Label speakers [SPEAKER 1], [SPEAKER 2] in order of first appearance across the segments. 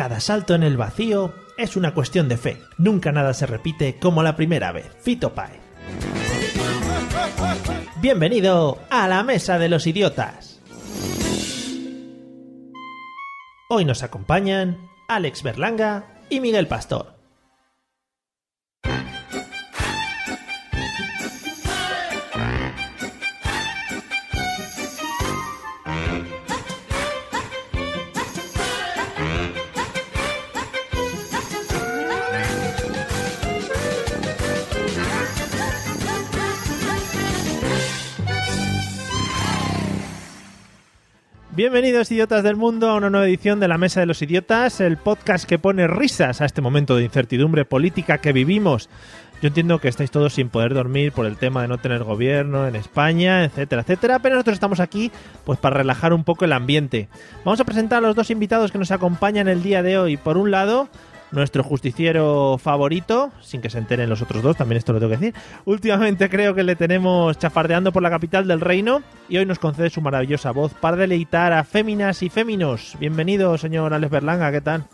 [SPEAKER 1] Cada salto en el vacío es una cuestión de fe. Nunca nada se repite como la primera vez. Fito Pae. Bienvenido a la Mesa de los Idiotas. Hoy nos acompañan Alex Berlanga y Miguel Pastor. Bienvenidos idiotas del mundo a una nueva edición de la Mesa de los Idiotas, el podcast que pone risas a este momento de incertidumbre política que vivimos. Yo entiendo que estáis todos sin poder dormir por el tema de no tener gobierno en España, etcétera, etcétera, pero nosotros estamos aquí pues para relajar un poco el ambiente. Vamos a presentar a los dos invitados que nos acompañan el día de hoy. Por un lado, nuestro justiciero favorito, sin que se enteren los otros dos, también esto lo tengo que decir. Últimamente creo que le tenemos chafardeando por la capital del reino y hoy nos concede su maravillosa voz para deleitar a féminas y féminos. Bienvenido, señor Alex Berlanga, ¿qué tal?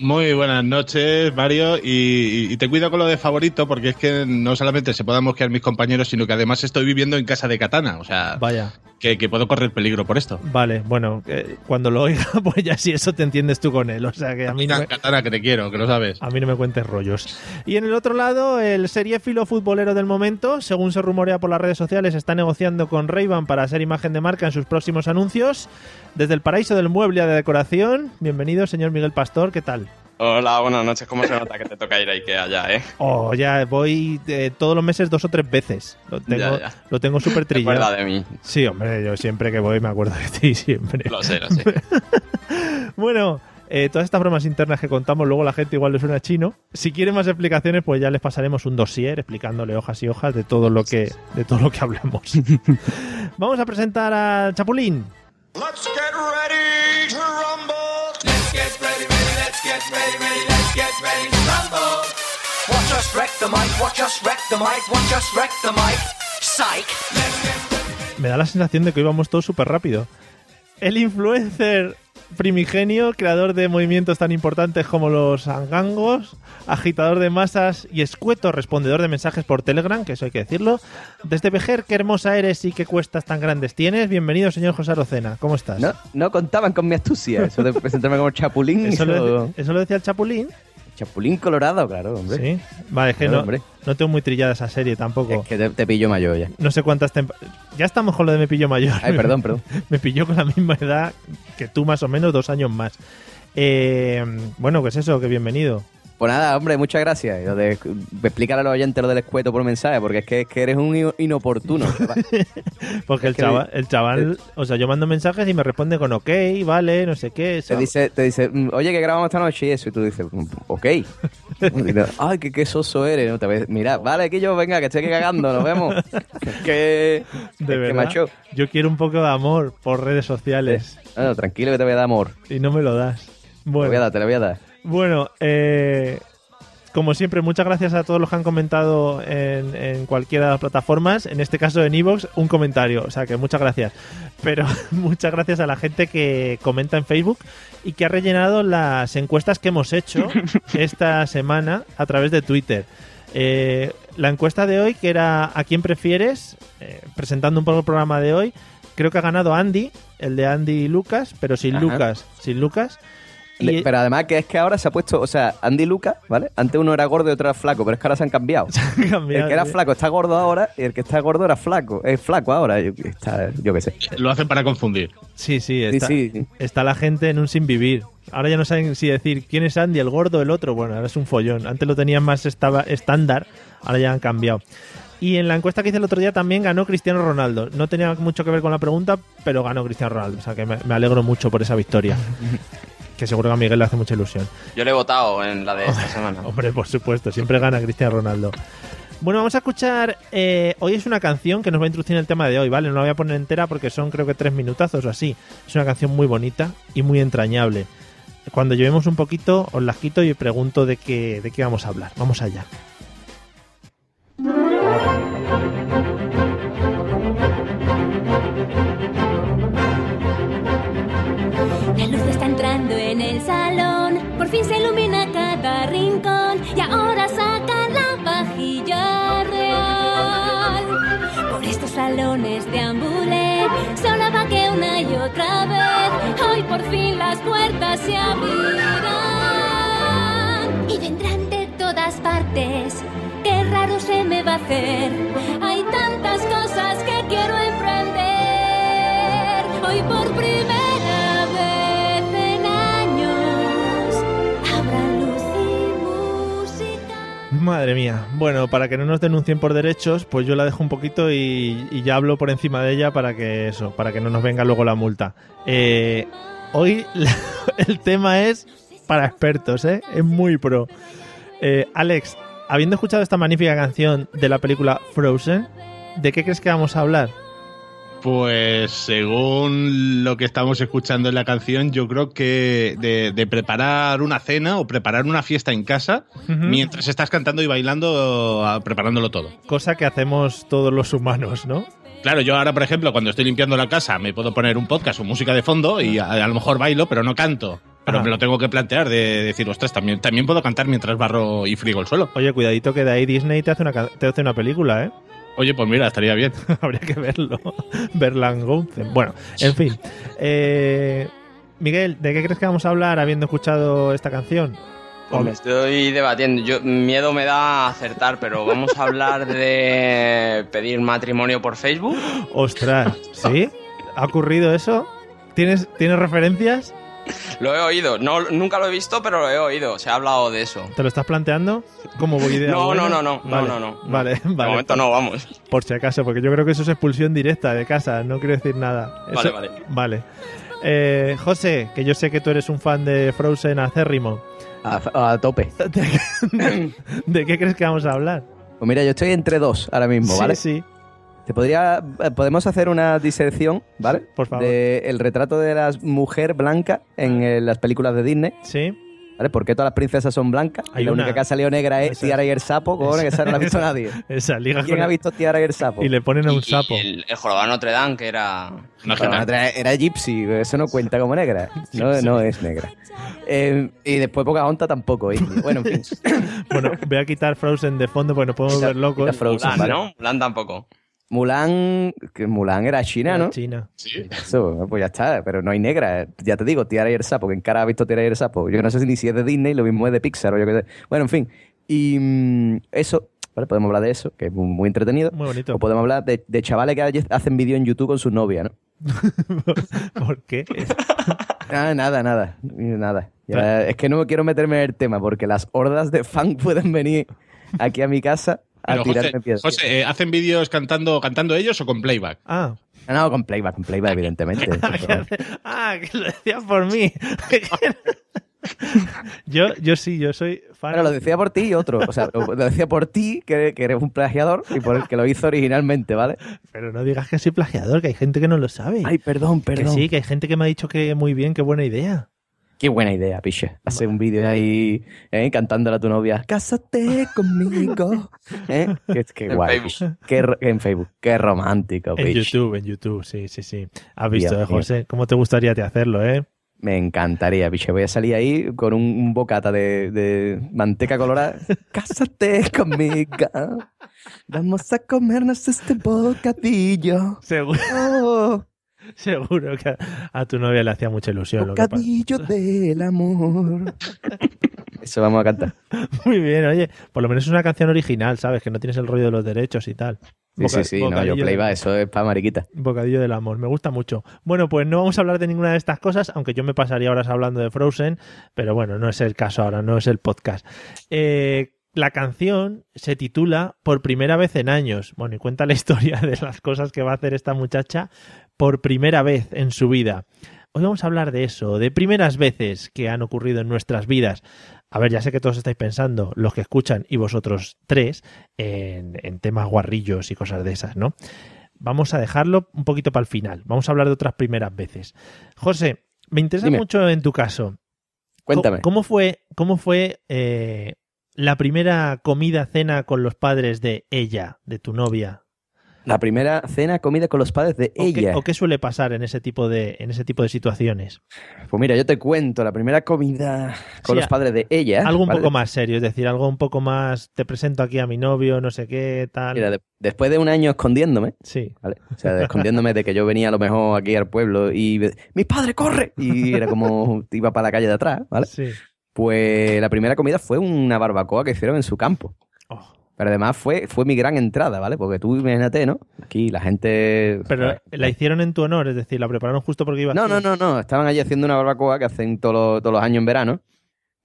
[SPEAKER 2] Muy buenas noches, Mario. Y, y, te cuido con lo de favorito, porque es que no solamente se puedan mosquear mis compañeros, sino que además estoy viviendo en casa de Katana. O sea,
[SPEAKER 1] Vaya.
[SPEAKER 2] Que, que puedo correr peligro por esto.
[SPEAKER 1] Vale, bueno, eh, cuando lo oiga, pues ya si eso te entiendes tú con él. O sea, que a mí no me,
[SPEAKER 2] Katana, que te quiero, que lo sabes.
[SPEAKER 1] a mí no me cuentes rollos. Y en el otro lado, el seriéfilo futbolero del momento, según se rumorea por las redes sociales, está negociando con ray para ser imagen de marca en sus próximos anuncios. Desde el paraíso del mueble a de decoración, bienvenido, señor Miguel Pastor, ¿qué tal?
[SPEAKER 3] Hola, buenas noches. ¿Cómo se nota que te toca ir ahí que allá, eh?
[SPEAKER 1] Oh, ya voy eh, todos los meses dos o tres veces. Lo tengo,
[SPEAKER 3] Ya, ya.
[SPEAKER 1] Lo tengo súper trillado.
[SPEAKER 3] Recuerda de mí.
[SPEAKER 1] Sí, hombre, yo siempre que voy me acuerdo de ti, siempre.
[SPEAKER 3] Lo sé, lo sé.
[SPEAKER 1] Bueno, eh, todas estas bromas internas que contamos, luego la gente igual le suena chino. Si quieren más explicaciones, pues ya les pasaremos un dossier explicándole hojas y hojas de todo lo que, de todo lo que hablemos. Vamos a presentar a Chapulín.
[SPEAKER 4] Let's get ready the mic, watch us wreck the mic, watch us wreck the mic. Psych.
[SPEAKER 1] Me da la sensación de que hoy vamos todos súper rápido. El influencer primigenio, creador de movimientos tan importantes como los angangos, agitador de masas y escueto respondedor de mensajes por Telegram, que eso hay que decirlo. Desde Vejer, qué hermosa eres y qué cuestas tan grandes tienes. Bienvenido, señor José Arocena. ¿Cómo estás?
[SPEAKER 5] No, no contaban con mi astucia, eso de presentarme como Chapulín.
[SPEAKER 1] ¿Eso, lo
[SPEAKER 5] eso
[SPEAKER 1] lo decía el Chapulín?
[SPEAKER 5] Chapulín colorado, claro, hombre.
[SPEAKER 1] Sí. Vale, es que
[SPEAKER 5] Claro,
[SPEAKER 1] no, no tengo muy trillada esa serie tampoco.
[SPEAKER 5] Es que te, te pillo mayor ya.
[SPEAKER 1] No sé cuántas temp- Ya estamos con lo de Me Pillo Mayor.
[SPEAKER 5] Ay, perdón, perdón.
[SPEAKER 1] Me pilló con la misma edad que tú, más o menos, dos años más. Eh, bueno, ¿qué es eso? Que bienvenido.
[SPEAKER 5] Pues nada, hombre, muchas gracias. Lo de, explicar a los oyentes lo del escueto por mensaje, porque es que, es que eres un ino- inoportuno.
[SPEAKER 1] Porque el chaval, el chaval, o sea, yo mando mensajes y me responde con ok, vale, no sé qué.
[SPEAKER 5] te dice, te dice, "Mm, oye, que grabamos esta noche y eso, y tú dices, "Mm, ok. Ay, que qué soso eres. No, te ves- Mira, vale, que yo, venga, que estoy aquí cagando, nos vemos. Que,
[SPEAKER 1] de
[SPEAKER 5] es que,
[SPEAKER 1] verdad.
[SPEAKER 5] macho,
[SPEAKER 1] Yo quiero un poco de amor por redes sociales
[SPEAKER 5] bueno, tranquilo que te voy a dar amor.
[SPEAKER 1] y no me lo das.
[SPEAKER 5] Te lo voy a
[SPEAKER 1] Bueno,
[SPEAKER 5] dar, te lo voy a dar.
[SPEAKER 1] Bueno eh, como siempre, muchas gracias a todos los que han comentado en, en cualquiera de las plataformas. En este caso en Evox, un comentario. O sea que muchas gracias. Pero muchas gracias a la gente que comenta en Facebook y que ha rellenado las encuestas que hemos hecho esta semana a través de Twitter. Eh, la encuesta de hoy, que era ¿a quién prefieres? Eh, presentando un poco el programa de hoy, creo que ha ganado Andy, el de Andy y Lucas, pero sin
[SPEAKER 5] Ajá.
[SPEAKER 1] Lucas, sin Lucas.
[SPEAKER 5] Le- Pero además que es que ahora se ha puesto, o sea, Andy y Lucas, ¿vale? Antes uno era gordo y otro era flaco, pero es que ahora se han cambiado.
[SPEAKER 1] cambiado,
[SPEAKER 5] El que era flaco está gordo ahora y el que está gordo era flaco. Es flaco ahora, yo, está, yo qué sé.
[SPEAKER 2] Lo hacen para confundir.
[SPEAKER 1] Sí, sí,
[SPEAKER 5] Sí,
[SPEAKER 1] está,
[SPEAKER 5] sí, sí.
[SPEAKER 1] está la gente en un sin vivir. Ahora ya no saben si decir quién es Andy, el gordo o el otro. Bueno, ahora es un follón. Antes lo tenían más estaba estándar, ahora ya han cambiado. Y en la encuesta que hice el otro día también ganó Cristiano Ronaldo. No tenía mucho que ver con la pregunta, pero ganó Cristiano Ronaldo. O sea que me, me alegro mucho por esa victoria. que seguro que a Miguel le hace mucha ilusión.
[SPEAKER 3] Yo le he votado en la de esta semana.
[SPEAKER 1] Hombre, por supuesto, siempre gana Cristiano Ronaldo. Bueno, vamos a escuchar. eh, hoy es una canción que nos va a introducir en el tema de hoy, ¿vale? No la voy a poner entera porque son creo que tres minutazos o así. Es una canción muy bonita y muy entrañable. Cuando llevemos un poquito, os las quito y pregunto de qué, de qué vamos a hablar. Vamos allá.
[SPEAKER 6] Por fin se ilumina cada rincón y ahora sacan la vajilla real. Por estos salones deambulé, solo vagué una y otra vez. Hoy por fin las puertas se abrirán y vendrán de todas partes. Qué raro se me va a hacer. Hay tantas cosas que quiero
[SPEAKER 1] Madre mía. Bueno, para que no nos denuncien por derechos, pues yo la dejo un poquito y, ya hablo por encima de ella para que eso, para que no nos venga luego la multa. Eh, hoy el tema es para expertos, ¿eh? Es muy pro. Eh, Alex, habiendo escuchado esta magnífica canción de la película Frozen, ¿de qué crees que vamos a hablar?
[SPEAKER 2] Pues según lo que estamos escuchando en la canción, yo creo que de, de preparar una cena o preparar una fiesta en casa mientras estás cantando y bailando, preparándolo todo.
[SPEAKER 1] Cosa que hacemos todos los humanos, ¿no?
[SPEAKER 2] Claro, yo ahora, por ejemplo, cuando estoy limpiando la casa, me puedo poner un podcast o música de fondo y a, a lo mejor bailo, pero no canto. Pero me lo tengo que plantear de decir, ostras, también, también puedo cantar mientras barro y frigo el suelo.
[SPEAKER 1] Oye, cuidadito que de ahí Disney te hace una, te hace una película, ¿eh?
[SPEAKER 2] Oye, pues mira, estaría bien.
[SPEAKER 1] Habría que verlo. Berlangonzen. Bueno, en fin. Eh, Miguel, ¿de qué crees que vamos a hablar habiendo escuchado esta canción?
[SPEAKER 3] Pues me estoy debatiendo. Yo, miedo me da acertar, pero vamos a hablar de pedir matrimonio por Facebook.
[SPEAKER 1] Ostras, ¿sí? ¿Ha ocurrido eso? ¿Tienes, ¿Tienes referencias?
[SPEAKER 3] Lo he oído. No, nunca lo he visto, pero lo he oído. Se ha hablado de eso.
[SPEAKER 1] ¿Te lo estás planteando? como idea
[SPEAKER 3] No, no, no, no, no,
[SPEAKER 1] Vale,
[SPEAKER 3] no, no.
[SPEAKER 1] Vale,
[SPEAKER 3] De
[SPEAKER 1] vale.
[SPEAKER 3] momento no, vamos.
[SPEAKER 1] Por si acaso, porque yo creo que eso es expulsión directa de casa, no quiero decir nada.
[SPEAKER 3] Vale,
[SPEAKER 1] Eso-
[SPEAKER 3] vale.
[SPEAKER 1] Vale. Eh, José, que yo sé que tú eres un fan de Frozen acérrimo.
[SPEAKER 5] A, a tope.
[SPEAKER 1] ¿De, de qué crees que vamos a hablar?
[SPEAKER 5] Pues mira, yo estoy entre dos ahora mismo,
[SPEAKER 1] sí,
[SPEAKER 5] ¿vale?
[SPEAKER 1] sí.
[SPEAKER 5] Te podría, eh, podemos hacer una disección, ¿vale?
[SPEAKER 1] Por favor.
[SPEAKER 5] De el retrato de la mujer blanca en eh, las películas de Disney,
[SPEAKER 1] Sí.
[SPEAKER 5] ¿vale? ¿Por qué todas las princesas son blancas?
[SPEAKER 1] Hay
[SPEAKER 5] y la
[SPEAKER 1] una-
[SPEAKER 5] única que ha salido negra es
[SPEAKER 1] Esa-
[SPEAKER 5] Tiara y el sapo, cojones, que esa no la ha visto nadie.
[SPEAKER 1] Esa liga
[SPEAKER 5] ¿Quién
[SPEAKER 1] con-
[SPEAKER 5] ha visto Tiara y el sapo?
[SPEAKER 1] Y le ponen a un
[SPEAKER 3] Y-
[SPEAKER 1] sapo.
[SPEAKER 3] y el, el jorobado de Notre Dame, que era.
[SPEAKER 5] Otra era gypsy, eso no cuenta como negra. No, no es negra. Eh, y después Pocahontas tampoco. y- bueno, en fin.
[SPEAKER 1] Bueno, voy a quitar Frozen de fondo porque nos podemos
[SPEAKER 5] Quita-
[SPEAKER 1] ver locos.
[SPEAKER 5] Frozen,
[SPEAKER 3] Mulan,
[SPEAKER 5] vale.
[SPEAKER 3] ¿no? Mulan tampoco.
[SPEAKER 5] Mulan, que Mulan era china, ¿no?
[SPEAKER 1] China.
[SPEAKER 5] Eso, pues ya está, pero no hay negra. Ya te digo, Tiara y el sapo, que en cara ha visto Tiara y el sapo. Yo no sé ni si es de Disney, lo mismo es de Pixar o yo qué sé. Bueno, en fin. Y mm, eso, ¿vale? Podemos hablar de eso, que es muy, muy entretenido.
[SPEAKER 1] Muy bonito.
[SPEAKER 5] O podemos hablar de, de chavales que hacen vídeo en YouTube con su novia, ¿no?
[SPEAKER 1] ¿Por qué?
[SPEAKER 5] Ah, nada, nada, nada. Ya, es que no quiero meterme en el tema porque las hordas de fan pueden venir aquí a mi casa a
[SPEAKER 2] Pero,
[SPEAKER 5] tirarme
[SPEAKER 2] José,
[SPEAKER 5] piedras.
[SPEAKER 2] José, eh, ¿hacen vídeos cantando, cantando ellos o con playback?
[SPEAKER 1] Ah.
[SPEAKER 5] No, no, con playback, con playback, evidentemente. favor.
[SPEAKER 1] ah, que lo decías por mí. yo, yo sí, yo soy fan.
[SPEAKER 5] Bueno, lo decía por ti y otro. O sea, lo decía por ti, que, que eres un plagiador, y por el que lo hizo originalmente, ¿vale?
[SPEAKER 1] Pero no digas que soy plagiador, que hay gente que no lo sabe.
[SPEAKER 5] Ay, perdón,
[SPEAKER 1] que
[SPEAKER 5] perdón.
[SPEAKER 1] sí, que hay gente que me ha dicho que muy bien, qué buena idea.
[SPEAKER 5] Qué buena idea, piche. Hacer un vídeo ahí ¿eh? cantándole a tu novia. Cásate conmigo. ¿Eh? Qué, qué
[SPEAKER 3] En
[SPEAKER 5] guay.
[SPEAKER 3] Facebook.
[SPEAKER 5] Qué en Facebook. Qué romántico,
[SPEAKER 1] En
[SPEAKER 5] piche.
[SPEAKER 1] YouTube, en YouTube, sí, sí, sí. Has visto,
[SPEAKER 5] Dios
[SPEAKER 1] eh. José, cómo te gustaría te hacerlo, ¿eh?
[SPEAKER 5] Me encantaría, piche. Voy a salir ahí con un, un bocata de, de manteca colorada. Cásate conmigo. Vamos a comernos este bocadillo.
[SPEAKER 1] Seguro,
[SPEAKER 5] Oh,
[SPEAKER 1] seguro que a, a tu novia le hacía mucha ilusión. Lo que
[SPEAKER 5] bocadillo del amor. Eso vamos a cantar.
[SPEAKER 1] Muy bien, oye, por lo menos es una canción original, ¿sabes? Que no tienes el rollo de los derechos y tal.
[SPEAKER 5] Sí,
[SPEAKER 1] Boca-
[SPEAKER 5] sí, sí. No,
[SPEAKER 1] bocadillo
[SPEAKER 5] yo
[SPEAKER 1] de-
[SPEAKER 5] playback, eso es para mariquita.
[SPEAKER 1] Bocadillo del amor, me gusta mucho. Bueno, pues no vamos a hablar de ninguna de estas cosas, aunque yo me pasaría horas hablando de Frozen, pero bueno, no es el caso ahora, no es el podcast. Eh, la canción se titula Por primera vez en años. Bueno, y cuenta la historia de las cosas que va a hacer esta muchacha por primera vez en su vida. Hoy vamos a hablar de eso, de primeras veces que han ocurrido en nuestras vidas. A ver, ya sé que todos estáis pensando, los que escuchan y vosotros tres, en, en temas guarrillos y cosas de esas, ¿no? Vamos a dejarlo un poquito para el final. Vamos a hablar de otras primeras veces. José, me interesa
[SPEAKER 5] Dime.
[SPEAKER 1] mucho en tu caso.
[SPEAKER 5] Cuéntame.
[SPEAKER 1] ¿Cómo, cómo fue, cómo fue eh, la primera comida, cena con los padres de ella, de tu novia?
[SPEAKER 5] La primera cena, comida con los padres de
[SPEAKER 1] ¿O qué,
[SPEAKER 5] ella.
[SPEAKER 1] o qué suele pasar en ese tipo de, en ese tipo de situaciones?
[SPEAKER 5] Pues mira, yo te cuento, la primera comida con
[SPEAKER 1] Sí,
[SPEAKER 5] los padres de ella.
[SPEAKER 1] Algo un
[SPEAKER 5] ¿vale?
[SPEAKER 1] poco más serio, es decir, algo un poco más, te presento aquí a mi novio, no sé qué, tal.
[SPEAKER 5] Mira, de- después de un año escondiéndome,
[SPEAKER 1] Sí.
[SPEAKER 5] ¿vale? O sea, escondiéndome de que yo venía a lo mejor aquí al pueblo y ve- ¡Mi padre, corre! Y era como iba para la calle de atrás, ¿vale?
[SPEAKER 1] Sí.
[SPEAKER 5] Pues la primera comida fue una barbacoa que hicieron en su campo.
[SPEAKER 1] Oh.
[SPEAKER 5] Pero además fue, fue mi gran entrada, ¿vale? Porque tú imagínate, ¿no? Aquí la gente...
[SPEAKER 1] Pero la hicieron en tu honor, es decir, la prepararon justo porque ibas
[SPEAKER 5] No,
[SPEAKER 1] tú.
[SPEAKER 5] no, no, no. Estaban allí haciendo una barbacoa que hacen todos los, todos los años en verano,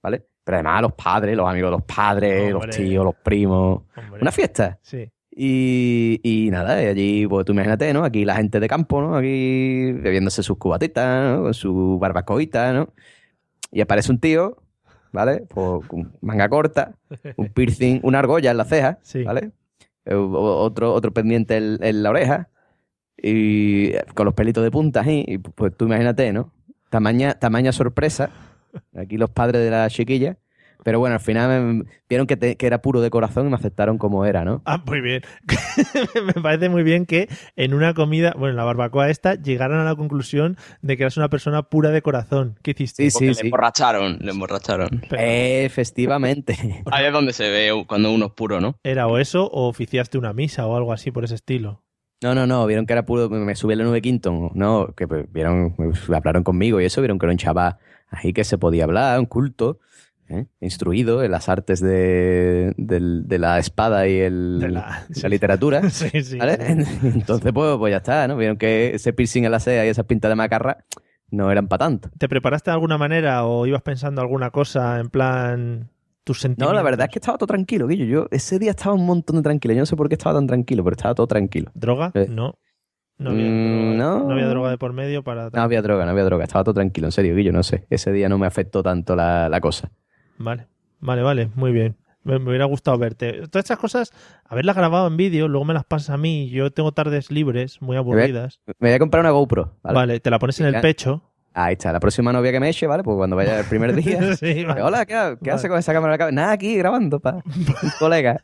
[SPEAKER 5] ¿vale? Pero además los padres, los amigos de los padres,
[SPEAKER 1] Hombre.
[SPEAKER 5] los tíos, los primos.
[SPEAKER 1] Hombre.
[SPEAKER 5] Una fiesta.
[SPEAKER 1] Sí.
[SPEAKER 5] Y, y nada, y allí, pues tú imagínate, ¿no? Aquí la gente de campo, ¿no? Aquí bebiéndose sus cubatitas, ¿no? Con su barbacoita, ¿no? Y aparece un tío, ¿vale? Pues manga corta, un piercing, una argolla en la ceja,
[SPEAKER 1] Sí.
[SPEAKER 5] ¿vale? Eh, Otro, otro pendiente en, en la oreja y con los pelitos de punta ahí. Y pues tú imagínate, ¿no? Tamaña, tamaña sorpresa. Aquí los padres de la chiquilla. Pero bueno, al final me- vieron que, te- que era puro de corazón y me aceptaron como era, ¿no?
[SPEAKER 1] Ah, muy bien. Me parece muy bien que en una comida, bueno, en la barbacoa esta, llegaran a la conclusión de que eras una persona pura de corazón. ¿Qué hiciste?
[SPEAKER 5] Sí,
[SPEAKER 3] Porque
[SPEAKER 5] sí,
[SPEAKER 3] le
[SPEAKER 5] sí.
[SPEAKER 3] emborracharon, le emborracharon.
[SPEAKER 1] Pero,
[SPEAKER 5] Efectivamente.
[SPEAKER 3] Ahí es donde se ve cuando uno es puro, ¿no?
[SPEAKER 1] ¿Era o eso o oficiaste una misa o algo así por ese estilo?
[SPEAKER 5] No, no, no, vieron que era puro, me subí a la nube Quinton, no, que pues, vieron, me hablaron conmigo y eso, vieron que era un chaval ahí que se podía hablar, un culto, ¿eh? instruido en las artes de, la espada y el,
[SPEAKER 1] De la-
[SPEAKER 5] la literatura.
[SPEAKER 1] Sí, sí.
[SPEAKER 5] ¿vale? Entonces, pues, pues ya está, ¿no? Vieron que ese piercing en la ceja y esas pintas de macarra no eran para tanto.
[SPEAKER 1] ¿Te preparaste de alguna manera o ibas pensando alguna cosa en plan tus
[SPEAKER 5] No,
[SPEAKER 1] sentimientos?
[SPEAKER 5] la verdad es que estaba todo tranquilo, Guillo. Yo ese día estaba un montón de tranquilo. Yo no sé por qué estaba tan tranquilo, pero estaba todo tranquilo.
[SPEAKER 1] ¿Droga?
[SPEAKER 5] Eh.
[SPEAKER 1] No. No había,
[SPEAKER 5] Mm,
[SPEAKER 1] droga,
[SPEAKER 5] no.
[SPEAKER 1] había droga de por medio para...
[SPEAKER 5] No había droga, no había droga. Estaba todo tranquilo, en serio, Guillo, no sé. Ese día no me afectó tanto la, la cosa.
[SPEAKER 1] Vale, vale, vale, muy bien. Me, me hubiera gustado verte. Todas estas cosas, haberlas grabado en vídeo, luego me las pasas a mí. Yo tengo tardes libres, muy aburridas.
[SPEAKER 5] Me voy a comprar una GoPro, ¿vale?
[SPEAKER 1] Vale, te la pones en el pecho.
[SPEAKER 5] Ahí está, la próxima novia que me eche, ¿vale? Pues cuando vaya el primer día.
[SPEAKER 1] Sí, vale.
[SPEAKER 5] Hola, ¿qué, qué
[SPEAKER 1] Vale.
[SPEAKER 5] hace con esa cámara? en la cabeza? Nada, aquí grabando, pa. Un colega.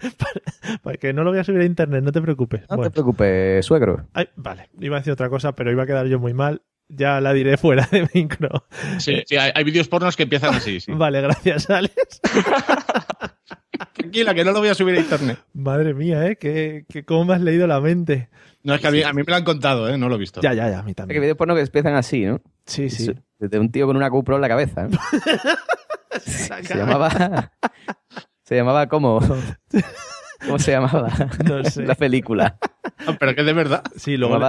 [SPEAKER 1] Para que no lo voy a subir a internet, no te preocupes.
[SPEAKER 5] No
[SPEAKER 1] Bueno.
[SPEAKER 5] te preocupes, suegro.
[SPEAKER 1] Ay, vale, iba a decir otra cosa, pero iba a quedar yo muy mal. Ya la diré fuera de micro.
[SPEAKER 2] Sí, sí, hay, hay vídeos pornos que empiezan así, sí.
[SPEAKER 1] Vale, gracias, Alex.
[SPEAKER 2] Tranquila, que no lo voy a subir a internet.
[SPEAKER 1] Madre mía, ¿eh? Que, que cómo me has leído la mente.
[SPEAKER 2] No, es que a mí, a mí me lo han contado, ¿eh? No lo he visto.
[SPEAKER 1] Ya, ya, ya, a mí
[SPEAKER 5] Es que
[SPEAKER 1] también.
[SPEAKER 5] videos porno que empiezan así, ¿no?
[SPEAKER 1] Sí, sí.
[SPEAKER 5] De un tío con una GoPro en la cabeza. ¿no? se llamaba. Se llamaba ¿cómo? ¿Cómo se llamaba?
[SPEAKER 1] No sé.
[SPEAKER 5] La película.
[SPEAKER 2] Ah, pero que de verdad.
[SPEAKER 1] Sí, luego, le,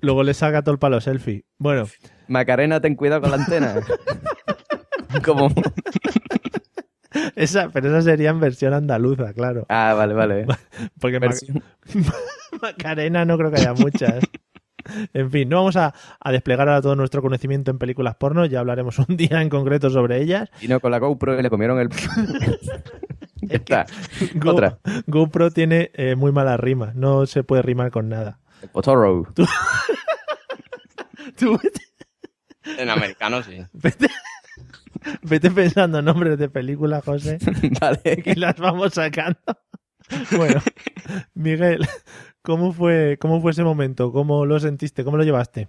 [SPEAKER 1] luego le saca todo el palo selfie. Bueno,
[SPEAKER 5] Macarena, ten cuidado con la antena. Como.
[SPEAKER 1] esa, pero esa sería en versión andaluza, claro.
[SPEAKER 5] Ah, vale, vale.
[SPEAKER 1] Porque
[SPEAKER 5] Versión-
[SPEAKER 1] Macarena no creo que haya muchas. En fin, no vamos a, a desplegar ahora todo nuestro conocimiento en películas porno, ya hablaremos un día en concreto sobre ellas.
[SPEAKER 5] Y no con la GoPro y le comieron el. Ya está.
[SPEAKER 1] Go-
[SPEAKER 5] Otra.
[SPEAKER 1] GoPro tiene eh, muy mala rima, no se puede rimar con nada.
[SPEAKER 5] Potoro.
[SPEAKER 1] Tú
[SPEAKER 3] En americano sí.
[SPEAKER 1] vete, vete pensando nombres de películas, José,
[SPEAKER 5] vale.
[SPEAKER 1] y las vamos sacando. Bueno, Miguel, ¿cómo fue, ¿cómo fue ese momento? ¿Cómo lo sentiste? ¿Cómo lo llevaste?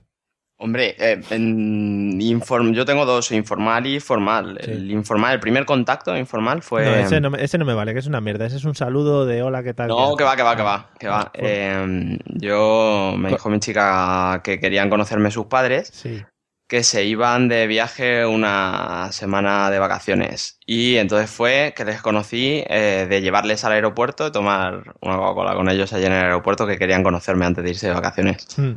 [SPEAKER 3] Hombre, eh, en inform- yo tengo dos, informal y formal.
[SPEAKER 1] Sí.
[SPEAKER 3] El informal, el primer contacto informal fue...
[SPEAKER 1] No, ese no, me- ese no me vale, que es una mierda. Ese es un saludo de hola, ¿qué tal?
[SPEAKER 3] No,
[SPEAKER 1] ¿Qué
[SPEAKER 3] que va, que va, que va, que va. Eh, yo me dijo mi chica que querían conocerme sus padres,
[SPEAKER 1] Sí.
[SPEAKER 3] que se iban de viaje una semana de vacaciones. Y entonces fue que les conocí eh, de llevarles al aeropuerto, de tomar una Coca-Cola con ellos allí en el aeropuerto, que querían conocerme antes de irse de vacaciones.
[SPEAKER 1] Hmm.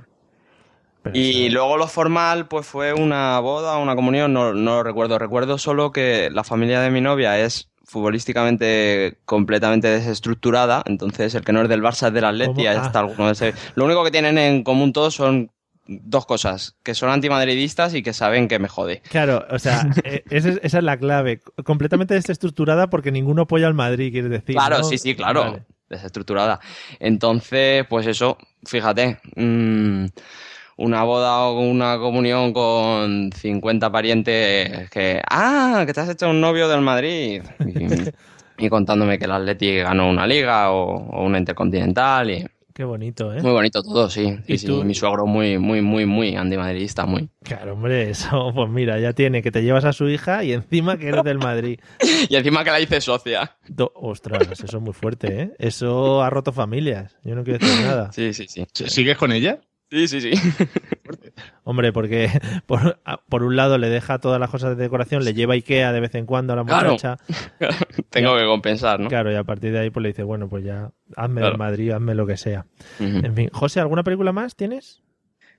[SPEAKER 1] Pero
[SPEAKER 3] Y
[SPEAKER 1] eso-
[SPEAKER 3] luego lo formal, pues fue una boda, una comunión, no, no lo recuerdo. Recuerdo solo que la familia de mi novia es futbolísticamente completamente desestructurada. Entonces, el que no es del Barça es del Atleti.
[SPEAKER 1] Ah.
[SPEAKER 3] está alguno de ese- Lo único que tienen en común todos son dos cosas: que son antimadridistas y que saben que me jode.
[SPEAKER 1] Claro, o sea, eh, esa es, esa es la clave. Completamente desestructurada porque ninguno apoya al Madrid, quieres decir.
[SPEAKER 3] Claro,
[SPEAKER 1] ¿no?
[SPEAKER 3] sí, sí, claro.
[SPEAKER 1] Vale.
[SPEAKER 3] Desestructurada. Entonces, pues eso, fíjate. mm, una boda o una comunión con 50 parientes que. ¡Ah! Que te has hecho un novio del Madrid. Y, y contándome que el Atleti ganó una liga o, o una intercontinental. Y
[SPEAKER 1] Qué bonito, ¿eh?
[SPEAKER 3] muy bonito todo, sí.
[SPEAKER 1] ¿Y
[SPEAKER 3] Sí, sí,
[SPEAKER 1] tú?
[SPEAKER 3] Mi suegro muy, muy, muy, muy antimadridista, muy.
[SPEAKER 1] Claro, hombre, eso, pues mira, ya tiene que te llevas a su hija y encima que eres del Madrid.
[SPEAKER 3] Y encima que la hice socia.
[SPEAKER 1] Do- Ostras, eso es muy fuerte, ¿eh? Eso ha roto familias. Yo no quiero decir nada.
[SPEAKER 3] Sí, sí, sí.
[SPEAKER 2] ¿Sigues con ella?
[SPEAKER 3] Sí, sí, sí.
[SPEAKER 1] Hombre, porque por, por un lado le deja todas las cosas de decoración, le lleva Ikea de vez en cuando a la
[SPEAKER 3] Claro.
[SPEAKER 1] muchacha.
[SPEAKER 3] Tengo que compensar, ¿no?
[SPEAKER 1] Claro, y a partir de ahí pues le dice, bueno, pues ya hazme
[SPEAKER 3] Claro.
[SPEAKER 1] del Madrid, hazme lo que sea. En fin, José, ¿alguna película más tienes?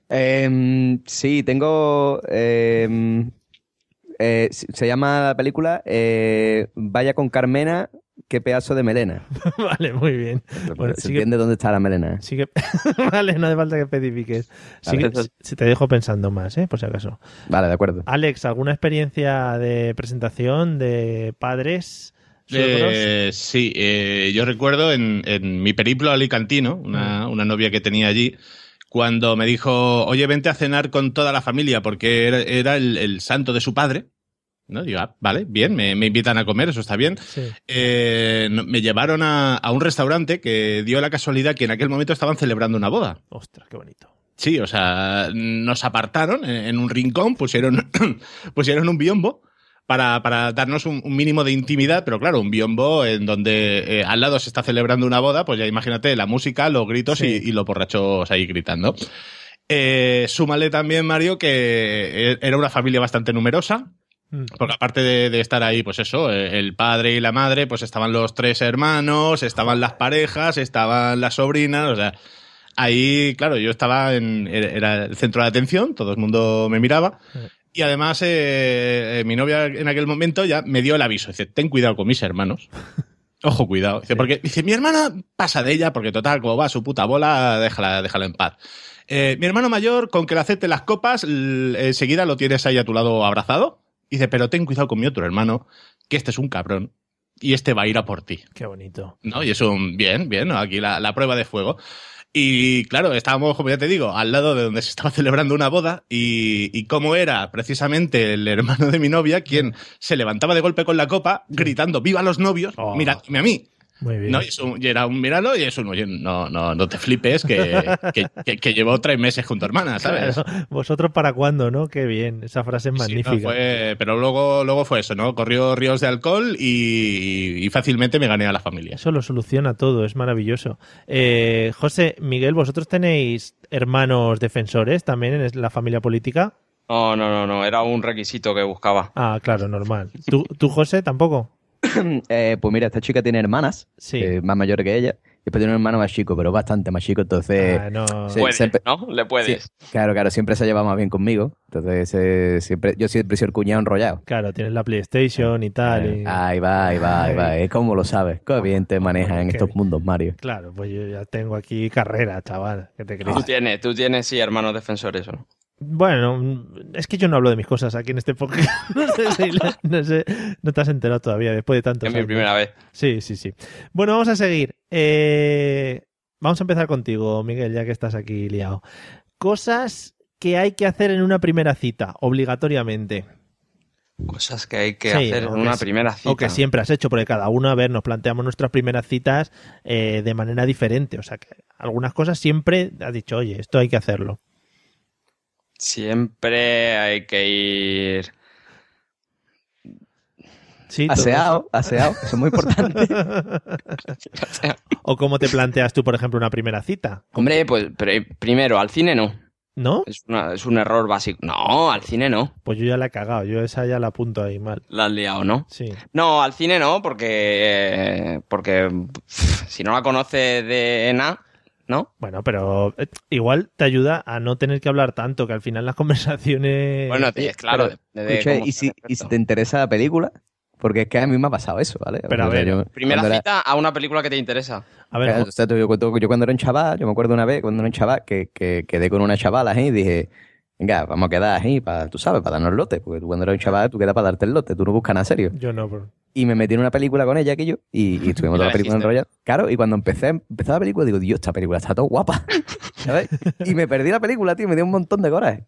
[SPEAKER 5] Em, sí, tengo. em, eh, se se llama la película eh, Vaya con Carmena, qué pedazo de melena.
[SPEAKER 1] vale, muy bien. Bueno,
[SPEAKER 5] se
[SPEAKER 1] sigue-
[SPEAKER 5] entiende dónde está la melena.
[SPEAKER 1] Que... vale, no hace falta que especifiques. Si te dejo pensando más, ¿eh? Por si acaso.
[SPEAKER 5] Vale, de acuerdo.
[SPEAKER 1] Alex, ¿alguna experiencia de presentación de padres?
[SPEAKER 2] Eh, sí, eh, yo recuerdo en, en mi periplo alicantino, una, una novia que tenía allí, cuando me dijo, oye, vente a cenar con toda la familia, porque era, era el, el santo de su padre. ¿No? Digo, ah, vale, bien, me, me invitan a comer, eso está bien.
[SPEAKER 1] Sí.
[SPEAKER 2] Eh, me llevaron a, a un restaurante que dio la casualidad que en aquel momento estaban celebrando una boda.
[SPEAKER 1] Ostras, qué bonito.
[SPEAKER 2] Sí, o sea, nos apartaron en, en un rincón, pusieron, pusieron un biombo para, para darnos un, un mínimo de intimidad, pero claro, un biombo en donde eh, al lado se está celebrando una boda, pues ya imagínate la música, los gritos
[SPEAKER 1] Sí.
[SPEAKER 2] y, y los borrachos ahí gritando. Eh, súmale también, Mario, que eh, era una familia bastante numerosa. Porque aparte de, de estar ahí, pues eso, eh, el padre y la madre, pues estaban los tres hermanos, estaban las parejas, estaban las sobrinas, o sea, ahí, claro, yo estaba en, era el centro de atención, todo el mundo me miraba. Y además, eh, eh, mi novia en aquel momento ya me dio el aviso. Dice, ten cuidado con mis hermanos. Ojo, cuidado. Dice, porque dice, mi hermana pasa de ella, porque total, como va su puta bola, déjala, déjala en paz. Eh, mi hermano mayor, con que le acepte las copas, enseguida lo tienes ahí a tu lado abrazado. Dice, pero ten cuidado con mi otro hermano, que este es un cabrón. Y este va a ir a por ti.
[SPEAKER 1] Qué bonito.
[SPEAKER 2] ¿no? Y es un bien, bien, ¿no? aquí la, la prueba de fuego. Y claro, estábamos, como ya te digo, al lado de donde se estaba celebrando una boda y, y cómo era precisamente el hermano de mi novia quien se levantaba de golpe con la copa gritando ¡Viva los novios!
[SPEAKER 1] Oh.
[SPEAKER 2] A mí.
[SPEAKER 1] Muy bien.
[SPEAKER 2] No, y, es un- y era un míralo y es un oye, no, no, no te flipes que, que, que- que llevo tres meses con tu hermana, ¿sabes?
[SPEAKER 1] Claro. ¿Vosotros para cuándo, no? Qué bien. Esa frase es
[SPEAKER 2] Sí,
[SPEAKER 1] magnífica.
[SPEAKER 2] no, fue- pero luego, luego fue eso, ¿no? Corrió ríos de alcohol y, y fácilmente me gané a la familia.
[SPEAKER 1] Eso lo soluciona todo, es maravilloso. Eh, José, Miguel, ¿vosotros tenéis hermanos defensores también en la familia política?
[SPEAKER 3] No, no, no, no. Era un requisito que buscaba.
[SPEAKER 1] Ah, claro, normal. ¿Tú, tú José, tampoco?
[SPEAKER 5] Eh, pues mira, esta chica tiene hermanas,
[SPEAKER 1] Sí.
[SPEAKER 5] eh, más mayores que ella, y después tiene un hermano más chico, pero bastante más chico, entonces...
[SPEAKER 1] Ah, no.
[SPEAKER 5] sí.
[SPEAKER 3] Puedes,
[SPEAKER 5] siempre-
[SPEAKER 3] ¿no? Le puedes.
[SPEAKER 5] Sí, claro, claro, siempre se lleva más bien conmigo. Entonces, eh, siempre, yo siempre he sido el cuñado enrollado.
[SPEAKER 1] Claro, tienes la PlayStation y tal. y-
[SPEAKER 5] Ahí va, ahí va, ahí va. Es como lo sabes. Qué bien te manejas en estos mundos, Mario.
[SPEAKER 1] Claro, pues yo ya tengo aquí carrera, chaval. ¿Qué te crees?
[SPEAKER 3] Tú tienes, tú tienes, sí, hermanos defensores, ¿o no?
[SPEAKER 1] Bueno, es que yo no hablo de mis cosas aquí en este podcast. No sé, si la- no sé, no te has enterado todavía después de tantos
[SPEAKER 3] Es mi primera vez.
[SPEAKER 1] Sí, sí, sí. Bueno, vamos a seguir. Eh, vamos a empezar contigo, Miguel, ya que estás aquí liado. Cosas que hay que hacer en una primera cita, obligatoriamente.
[SPEAKER 3] Cosas que hay que
[SPEAKER 1] Sí,
[SPEAKER 3] hacer en una primera cita.
[SPEAKER 1] O que siempre has hecho, porque cada uno, a ver, nos planteamos nuestras primeras citas eh, de manera diferente. O sea, que algunas cosas siempre has dicho, oye, esto hay que hacerlo.
[SPEAKER 3] Siempre hay que ir.
[SPEAKER 1] Sí,
[SPEAKER 5] Aseado, aseado, eso es muy importante.
[SPEAKER 1] o cómo te planteas tú, por ejemplo, una primera cita,
[SPEAKER 3] Hombre, pues pero primero, al cine no.
[SPEAKER 1] ¿no?
[SPEAKER 3] Es, una- es un error básico. No, al cine no.
[SPEAKER 1] Pues yo ya la he cagado, yo esa ya la apunto ahí mal.
[SPEAKER 3] La has liado, ¿no?
[SPEAKER 1] Sí.
[SPEAKER 3] No, al cine no, porque. Porque pff, si no la conoces de nada, ¿no?
[SPEAKER 1] Bueno, pero eh, igual te ayuda a no tener que hablar tanto, que al final las conversaciones...
[SPEAKER 3] Bueno, sí, claro.
[SPEAKER 5] pero,
[SPEAKER 3] de- de
[SPEAKER 5] Escucha,
[SPEAKER 3] cómo
[SPEAKER 5] ¿y si, y te interesa la película? porque es que a mí me ha pasado eso, ¿vale?
[SPEAKER 1] Pero a ver,
[SPEAKER 5] yo
[SPEAKER 3] Primera
[SPEAKER 5] cuando era-
[SPEAKER 3] cita a una película que te interesa.
[SPEAKER 1] A ver,
[SPEAKER 5] Claro, o sea, yo, cuento- yo cuando era un chaval, yo me acuerdo una vez cuando era un chaval que, que quedé con una chavala ¿eh? y dije, venga, vamos a quedar ahí, para, tú sabes, para darnos el lote, porque tú cuando eres un chaval tú quedas para darte el lote, tú no buscas nada serio.
[SPEAKER 1] yo no, bro.
[SPEAKER 5] Y me metí en una película con ella, que yo, y, y estuvimos toda
[SPEAKER 2] la
[SPEAKER 5] la película
[SPEAKER 2] elegiste.
[SPEAKER 5] enrollados. Claro, y cuando empecé, empezó la película, digo, Dios, esta película está todo guapa. ¿Sabes? Y me perdí la película, tío, me dio un montón de coraje.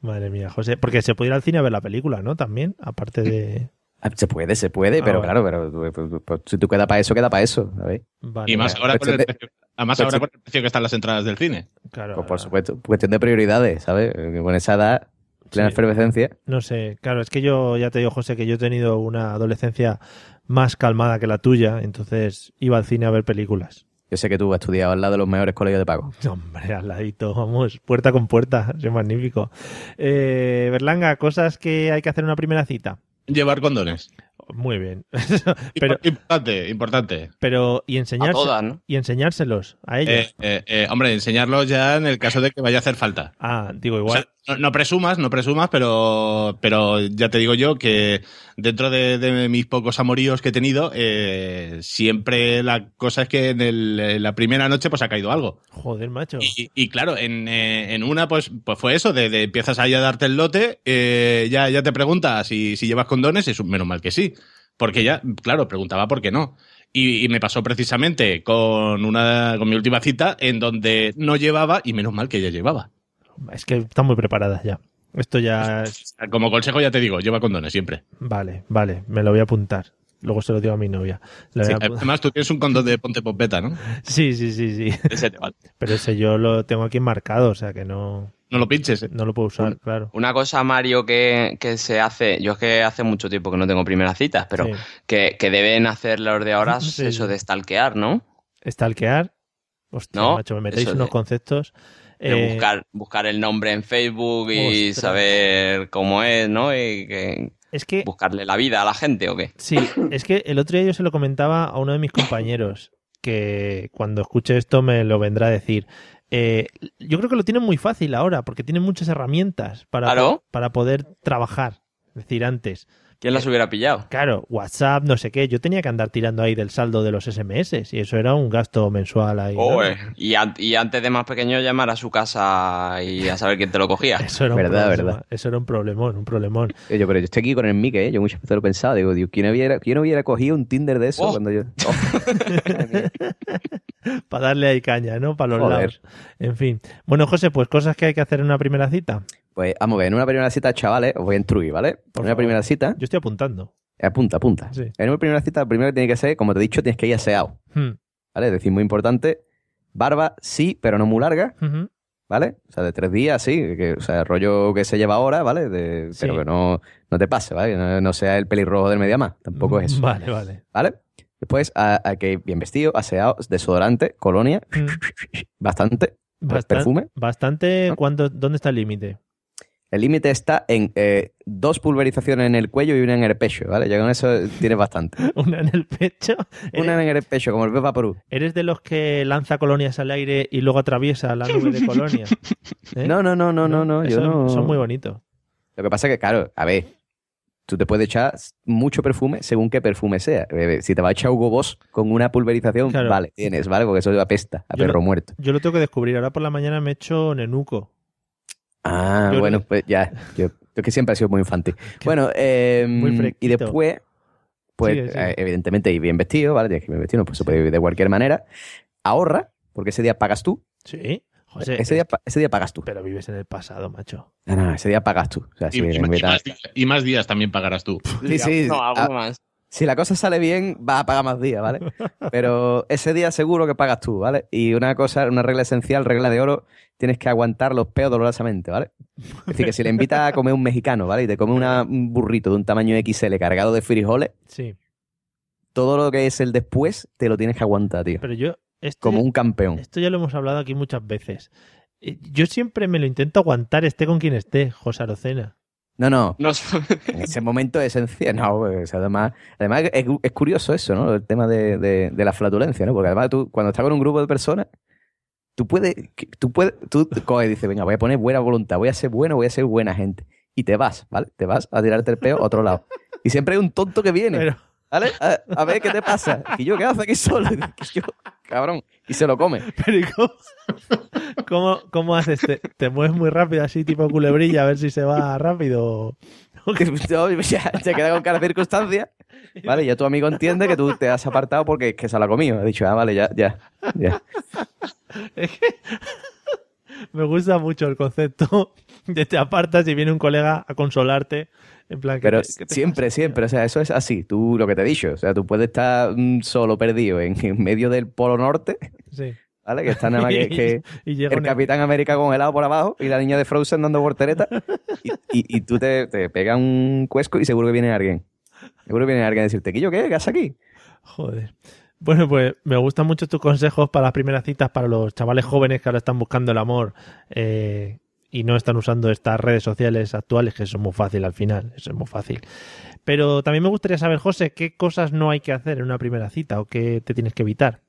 [SPEAKER 1] Madre mía, José. Porque se puede ir al cine a ver la película, ¿no? También, aparte de...
[SPEAKER 5] Ah, Se puede, se puede,
[SPEAKER 1] Ah,
[SPEAKER 5] pero claro, pero pues, pues, pues, si tú quedas para eso, queda para eso, ¿sabes?
[SPEAKER 1] Vale,
[SPEAKER 2] Y más ahora, con el
[SPEAKER 5] cuestión de-
[SPEAKER 2] precio, además ahora con el precio que están las entradas del cine.
[SPEAKER 1] claro,
[SPEAKER 5] Pues por supuesto, cuestión de prioridades, ¿sabes? Con esa edad, plena
[SPEAKER 1] Sí.
[SPEAKER 5] efervescencia.
[SPEAKER 1] No sé, claro, es que yo ya te digo, José, que yo he tenido una adolescencia más calmada que la tuya, entonces iba al cine a ver películas.
[SPEAKER 5] Yo sé que tú has estudiado al lado de los mejores colegios de pago.
[SPEAKER 1] Hombre, al ladito, vamos, puerta con puerta, es magnífico. Eh, Berlanga, cosas que hay que hacer en una primera cita.
[SPEAKER 2] Llevar condones.
[SPEAKER 1] Muy bien. pero,
[SPEAKER 2] importante, importante.
[SPEAKER 1] pero, y
[SPEAKER 3] A
[SPEAKER 1] enseñarse,
[SPEAKER 3] todas, ¿no?
[SPEAKER 1] y enseñárselos a ellos.
[SPEAKER 2] Eh, eh, eh, hombre, enseñarlos ya en el caso de que vaya a hacer falta.
[SPEAKER 1] ah, digo,
[SPEAKER 2] O
[SPEAKER 1] igual.
[SPEAKER 2] sea, no, no presumas, no presumas, pero, pero ya te digo yo que dentro de, de mis pocos amoríos que he tenido, eh, siempre la cosa es que en, el- en la primera noche pues ha caído algo.
[SPEAKER 1] Joder, macho.
[SPEAKER 2] Y, y claro, en, eh, en una pues, pues fue eso, de, de empiezas ahí a darte el lote, eh, ya, ya te preguntas si, si llevas condones, y es un- menos mal que sí. Porque ya, claro, preguntaba por qué no. Y, y me pasó precisamente con una con mi última cita en donde no llevaba y menos mal que ella llevaba.
[SPEAKER 1] Es que están muy preparadas ya. Esto ya es...
[SPEAKER 2] Como consejo ya te digo, lleva condones siempre.
[SPEAKER 1] Vale, vale, me lo voy a apuntar. Luego se lo digo a mi novia.
[SPEAKER 2] Sí, además tú tienes un condón de ponte popeta, ¿no?
[SPEAKER 1] sí, sí, sí, sí.
[SPEAKER 3] Ese te vale.
[SPEAKER 1] Pero ese yo lo tengo aquí marcado, o sea que no,
[SPEAKER 2] No lo pinches. ¿eh?
[SPEAKER 1] no lo puedo usar, claro.
[SPEAKER 3] Una cosa, Mario, que, que se hace, yo es que hace mucho tiempo que no tengo primeras citas, pero
[SPEAKER 1] Sí.
[SPEAKER 3] que, que deben hacer los de ahora
[SPEAKER 1] Sí.
[SPEAKER 3] eso de stalkear, ¿no?
[SPEAKER 1] Stalkear. Hostia,
[SPEAKER 3] No,
[SPEAKER 1] macho, me metéis unos
[SPEAKER 3] de-
[SPEAKER 1] conceptos.
[SPEAKER 3] De
[SPEAKER 1] Eh,
[SPEAKER 3] buscar, buscar el nombre en Facebook y
[SPEAKER 1] ostras.
[SPEAKER 3] saber cómo es, ¿no? Y que,
[SPEAKER 1] Es que,
[SPEAKER 3] buscarle la vida a la gente o qué.
[SPEAKER 1] sí, es que el otro día yo se lo comentaba a uno de mis compañeros, que cuando escuche esto me lo vendrá a decir. Eh, yo creo que lo tienen muy fácil ahora, porque tienen muchas herramientas para,
[SPEAKER 3] Claro.
[SPEAKER 1] para poder trabajar. Es decir, antes,
[SPEAKER 3] ¿Quién las hubiera pillado?
[SPEAKER 1] Claro, WhatsApp, no sé qué. Yo tenía que andar tirando ahí del saldo de los SMS y eso era un gasto mensual ahí.
[SPEAKER 3] Y, an- y antes de más pequeño llamar a su casa y a saber quién te lo cogía.
[SPEAKER 1] Eso era un
[SPEAKER 5] Verdad,
[SPEAKER 1] problema.
[SPEAKER 5] verdad.
[SPEAKER 1] Eso era un problemón, un problemón.
[SPEAKER 5] Eh, Yo, pero yo estoy aquí con el mic, ¿eh? Yo muchas veces lo he pensado. Digo, Dios, ¿quién hubiera, quién hubiera cogido un Tinder de eso
[SPEAKER 3] Oh.
[SPEAKER 5] cuando yo... Oh.
[SPEAKER 1] Para darle ahí caña, ¿no? Para los
[SPEAKER 5] Joder.
[SPEAKER 1] lados. En fin. Bueno, José, pues cosas que hay que hacer en una primera cita.
[SPEAKER 5] Pues vamos a ver, en una primera cita, chavales, os voy a instruir, ¿vale?
[SPEAKER 1] Por
[SPEAKER 5] en una
[SPEAKER 1] favor.
[SPEAKER 5] primera cita,
[SPEAKER 1] Yo estoy apuntando.
[SPEAKER 5] apunta, apunta.
[SPEAKER 1] Sí.
[SPEAKER 5] En una primera cita, lo primero que tiene que ser, como te he dicho, tienes que ir aseado,
[SPEAKER 1] Hmm.
[SPEAKER 5] ¿vale? Es decir, muy importante, barba sí, pero no muy larga. ¿vale? O sea, de tres días, sí, que, o sea, rollo que se lleva ahora, ¿vale? De-
[SPEAKER 1] Sí.
[SPEAKER 5] Pero que no, no te pase, ¿vale? No, no sea el pelirrojo del Mediamar, tampoco es eso,
[SPEAKER 1] Vale, vale.
[SPEAKER 5] ¿vale? Después, a, a que bien vestido, aseado, desodorante, colonia,
[SPEAKER 1] Mm.
[SPEAKER 5] bastante,
[SPEAKER 1] Bastan-
[SPEAKER 5] perfume.
[SPEAKER 1] Bastante.
[SPEAKER 5] ¿No?
[SPEAKER 1] ¿cuánto, ¿Dónde está el límite?
[SPEAKER 5] El límite está en eh, dos pulverizaciones en el cuello y una en el pecho, ¿vale? Ya con eso tienes bastante.
[SPEAKER 1] ¿Una en el pecho?
[SPEAKER 5] Una
[SPEAKER 1] ¿Eres,
[SPEAKER 5] en el pecho, como el Beba Perú.
[SPEAKER 1] eres de los que lanza colonias al aire y luego atraviesa la nube de colonia? ¿Eh?
[SPEAKER 5] No, no, no, no, no, no. Yo
[SPEAKER 1] Eso-
[SPEAKER 5] no.
[SPEAKER 1] Son muy bonitos.
[SPEAKER 5] Lo que pasa es que, claro, a ver, tú te puedes echar mucho perfume según qué perfume sea. Eh, Si te va a echar Hugo Boss con una pulverización,
[SPEAKER 1] Claro.
[SPEAKER 5] vale, tienes, ¿vale? Porque eso apesta a
[SPEAKER 1] Yo
[SPEAKER 5] perro muerto.
[SPEAKER 1] Yo lo tengo que descubrir. Ahora por la mañana me he hecho nenuco.
[SPEAKER 5] Ah,
[SPEAKER 1] Yo
[SPEAKER 5] bueno,
[SPEAKER 1] no-
[SPEAKER 5] pues ya. Yo, yo que siempre he sido muy infantil. Bueno, eh,
[SPEAKER 1] Muy
[SPEAKER 5] y después, pues, eh, evidentemente, ir bien vestido, ¿vale? Tienes que ir bien vestido, no pues se puede ir de cualquier manera. Ahorra, porque ese día pagas tú.
[SPEAKER 1] Sí. José,
[SPEAKER 5] ese, día, ese día pagas tú.
[SPEAKER 1] pero vives en el pasado, macho.
[SPEAKER 5] No, no, ese día pagas tú. O sea,
[SPEAKER 2] Y,
[SPEAKER 5] si
[SPEAKER 2] y- y más días, y más días también pagarás tú.
[SPEAKER 5] Sí, sí.
[SPEAKER 3] No,
[SPEAKER 5] ah,
[SPEAKER 3] alguno más.
[SPEAKER 5] Si la cosa sale bien, vas a pagar más días, ¿vale? Pero ese día seguro que pagas tú, ¿vale? Y una cosa, una regla esencial, regla de oro, tienes que aguantar los peos dolorosamente, ¿vale? Es decir, que si le invitas a comer un mexicano, ¿vale? Y te come una- un burrito de un tamaño XL cargado de frijoles,
[SPEAKER 1] Sí.
[SPEAKER 5] todo lo que es el después te lo tienes que aguantar, tío.
[SPEAKER 1] Pero yo. Esto,
[SPEAKER 5] Como
[SPEAKER 1] ya,
[SPEAKER 5] un campeón.
[SPEAKER 1] esto ya lo hemos hablado aquí muchas veces. Eh, Yo siempre me lo intento aguantar, esté con quien esté, José Arocena.
[SPEAKER 5] No, no,
[SPEAKER 3] No,
[SPEAKER 5] en ese momento es esencial. No, pues, además, además es, es curioso eso, ¿no? El tema de, de- de la flatulencia, ¿no? Porque además tú, cuando estás con un grupo de personas, tú puedes, tú puedes, tú coges y dices, venga, voy a poner buena voluntad, voy a ser bueno, voy a ser buena gente. Y te vas, ¿vale? Te vas a tirarte el peo a otro lado. Y siempre hay un tonto que viene.
[SPEAKER 1] Pero,
[SPEAKER 5] ¿Vale? A, a ver qué te pasa. Y yo, ¿qué haces aquí solo? Y yo, cabrón. Y se lo come.
[SPEAKER 1] pero ¿y cómo, cómo, cómo haces? ¿Te, te mueves muy rápido así tipo culebrilla a ver si se va rápido?
[SPEAKER 5] Ya, se queda con cada circunstancia. Vale, ya tu amigo entiende que tú te has apartado porque es que se lo ha comido. Ha dicho, ah, vale, ya, ya. ya.
[SPEAKER 1] Es que me gusta mucho el concepto te apartas y viene un colega a consolarte. En plan, que
[SPEAKER 5] Pero
[SPEAKER 1] te-
[SPEAKER 5] siempre,
[SPEAKER 1] pasa,
[SPEAKER 5] siempre. O sea, eso es así. Tú lo que te he dicho. O sea, tú puedes estar mm, solo perdido en, en medio del Polo Norte?
[SPEAKER 1] Sí.
[SPEAKER 5] ¿vale? Que está nada más que, que
[SPEAKER 1] y
[SPEAKER 5] el
[SPEAKER 1] un-
[SPEAKER 5] Capitán América congelado por abajo y la niña de Frozen dando voltereta. Y, y, y tú te, te pegas un cuesco y seguro que viene alguien. Seguro que viene alguien a decirte, ¿qué yo qué? ¿Qué haces aquí?
[SPEAKER 1] Joder. Bueno, pues me gustan mucho tus consejos para las primeras citas para los chavales jóvenes que ahora están buscando el amor eh, y no están usando estas redes sociales actuales, que eso es muy fácil al final, eso es muy fácil. Pero también me gustaría saber, José, qué cosas no hay que hacer en una primera cita o qué te tienes que evitar,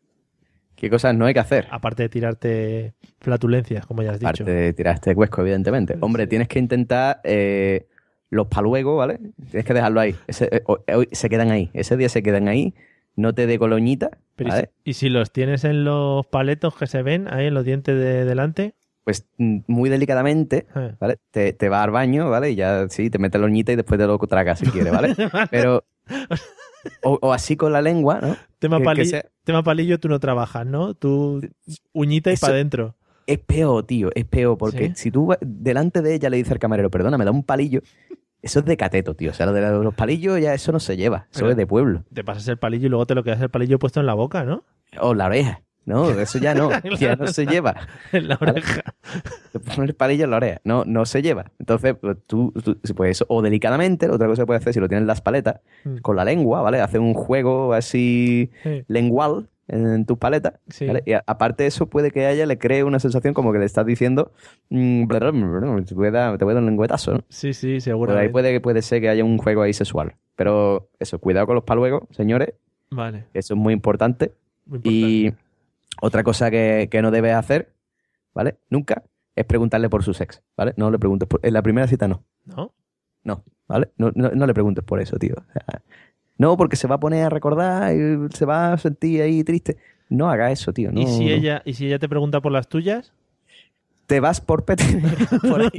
[SPEAKER 5] ¿Qué cosas no hay que hacer?
[SPEAKER 1] aparte de tirarte flatulencias, como ya has
[SPEAKER 5] Aparte
[SPEAKER 1] dicho.
[SPEAKER 5] de tirarte cuesco, evidentemente. Hombre, tienes que intentar eh, los paluegos, ¿vale? Tienes que dejarlo ahí. Ese- eh, ho- hoy se quedan ahí. Ese día se quedan ahí. No te dé coloñita,
[SPEAKER 1] Pero ¿y, si, y si los tienes en los paletos que se ven ahí en los dientes de delante,
[SPEAKER 5] Pues mm, muy delicadamente, ¿vale? Te, te vas al baño, ¿vale? Y ya sí, te metes la uñita y después te lo tragas si quieres, ¿vale? Pero... O, o así con la lengua, ¿no?
[SPEAKER 1] tema,
[SPEAKER 5] que- que
[SPEAKER 1] palillo,
[SPEAKER 5] sea-
[SPEAKER 1] tema palillo tú no trabajas, ¿no? Tú uñita y para adentro.
[SPEAKER 5] Es peor, tío, es peor, porque
[SPEAKER 1] ¿Sí?
[SPEAKER 5] si tú delante de ella le dices al camarero, perdona, me da un palillo, eso es de cateto, tío. O sea, lo de los palillos ya eso no se lleva, eso
[SPEAKER 1] Pero-
[SPEAKER 5] es de pueblo.
[SPEAKER 1] Te pasas el palillo y luego te lo quedas el palillo puesto en la boca, ¿no?
[SPEAKER 5] O la oreja, ¿no? Eso ya no, ya no se lleva.
[SPEAKER 1] En la oreja.
[SPEAKER 5] El palillo en la oreja, no, no se lleva. Entonces, pues, tú, tú- pues eso, o delicadamente, otra cosa que puedes hacer si lo tienes en las paletas,
[SPEAKER 1] Mm.
[SPEAKER 5] con la lengua, ¿vale? Hacer un juego así
[SPEAKER 1] Sí.
[SPEAKER 5] lengual en tus paletas.
[SPEAKER 1] Sí.
[SPEAKER 5] ¿vale? Y a- aparte de eso, puede que a ella le cree una sensación como que le estás diciendo, mm, te voy a dar, te voy a dar un lengüetazo, ¿no?
[SPEAKER 1] Sí, sí, seguro.
[SPEAKER 5] ahí puede, puede ser que haya un juego ahí sexual. Pero eso, cuidado con los paluegos, señores,
[SPEAKER 1] Vale.
[SPEAKER 5] eso es muy importante.
[SPEAKER 1] muy importante.
[SPEAKER 5] Y otra cosa que, que no debes hacer, ¿vale? Nunca, es preguntarle por su sex, ¿vale? No le preguntes por... En la primera cita no,
[SPEAKER 1] ¿No?
[SPEAKER 5] no, ¿vale? No, no, no le preguntes por eso, tío. O sea, no, porque se va a poner a recordar y se va a sentir ahí triste. No haga eso, tío. No,
[SPEAKER 1] ¿Y, si ella, ¿Y si ella te pregunta por las tuyas?
[SPEAKER 5] Te vas por pete por ahí.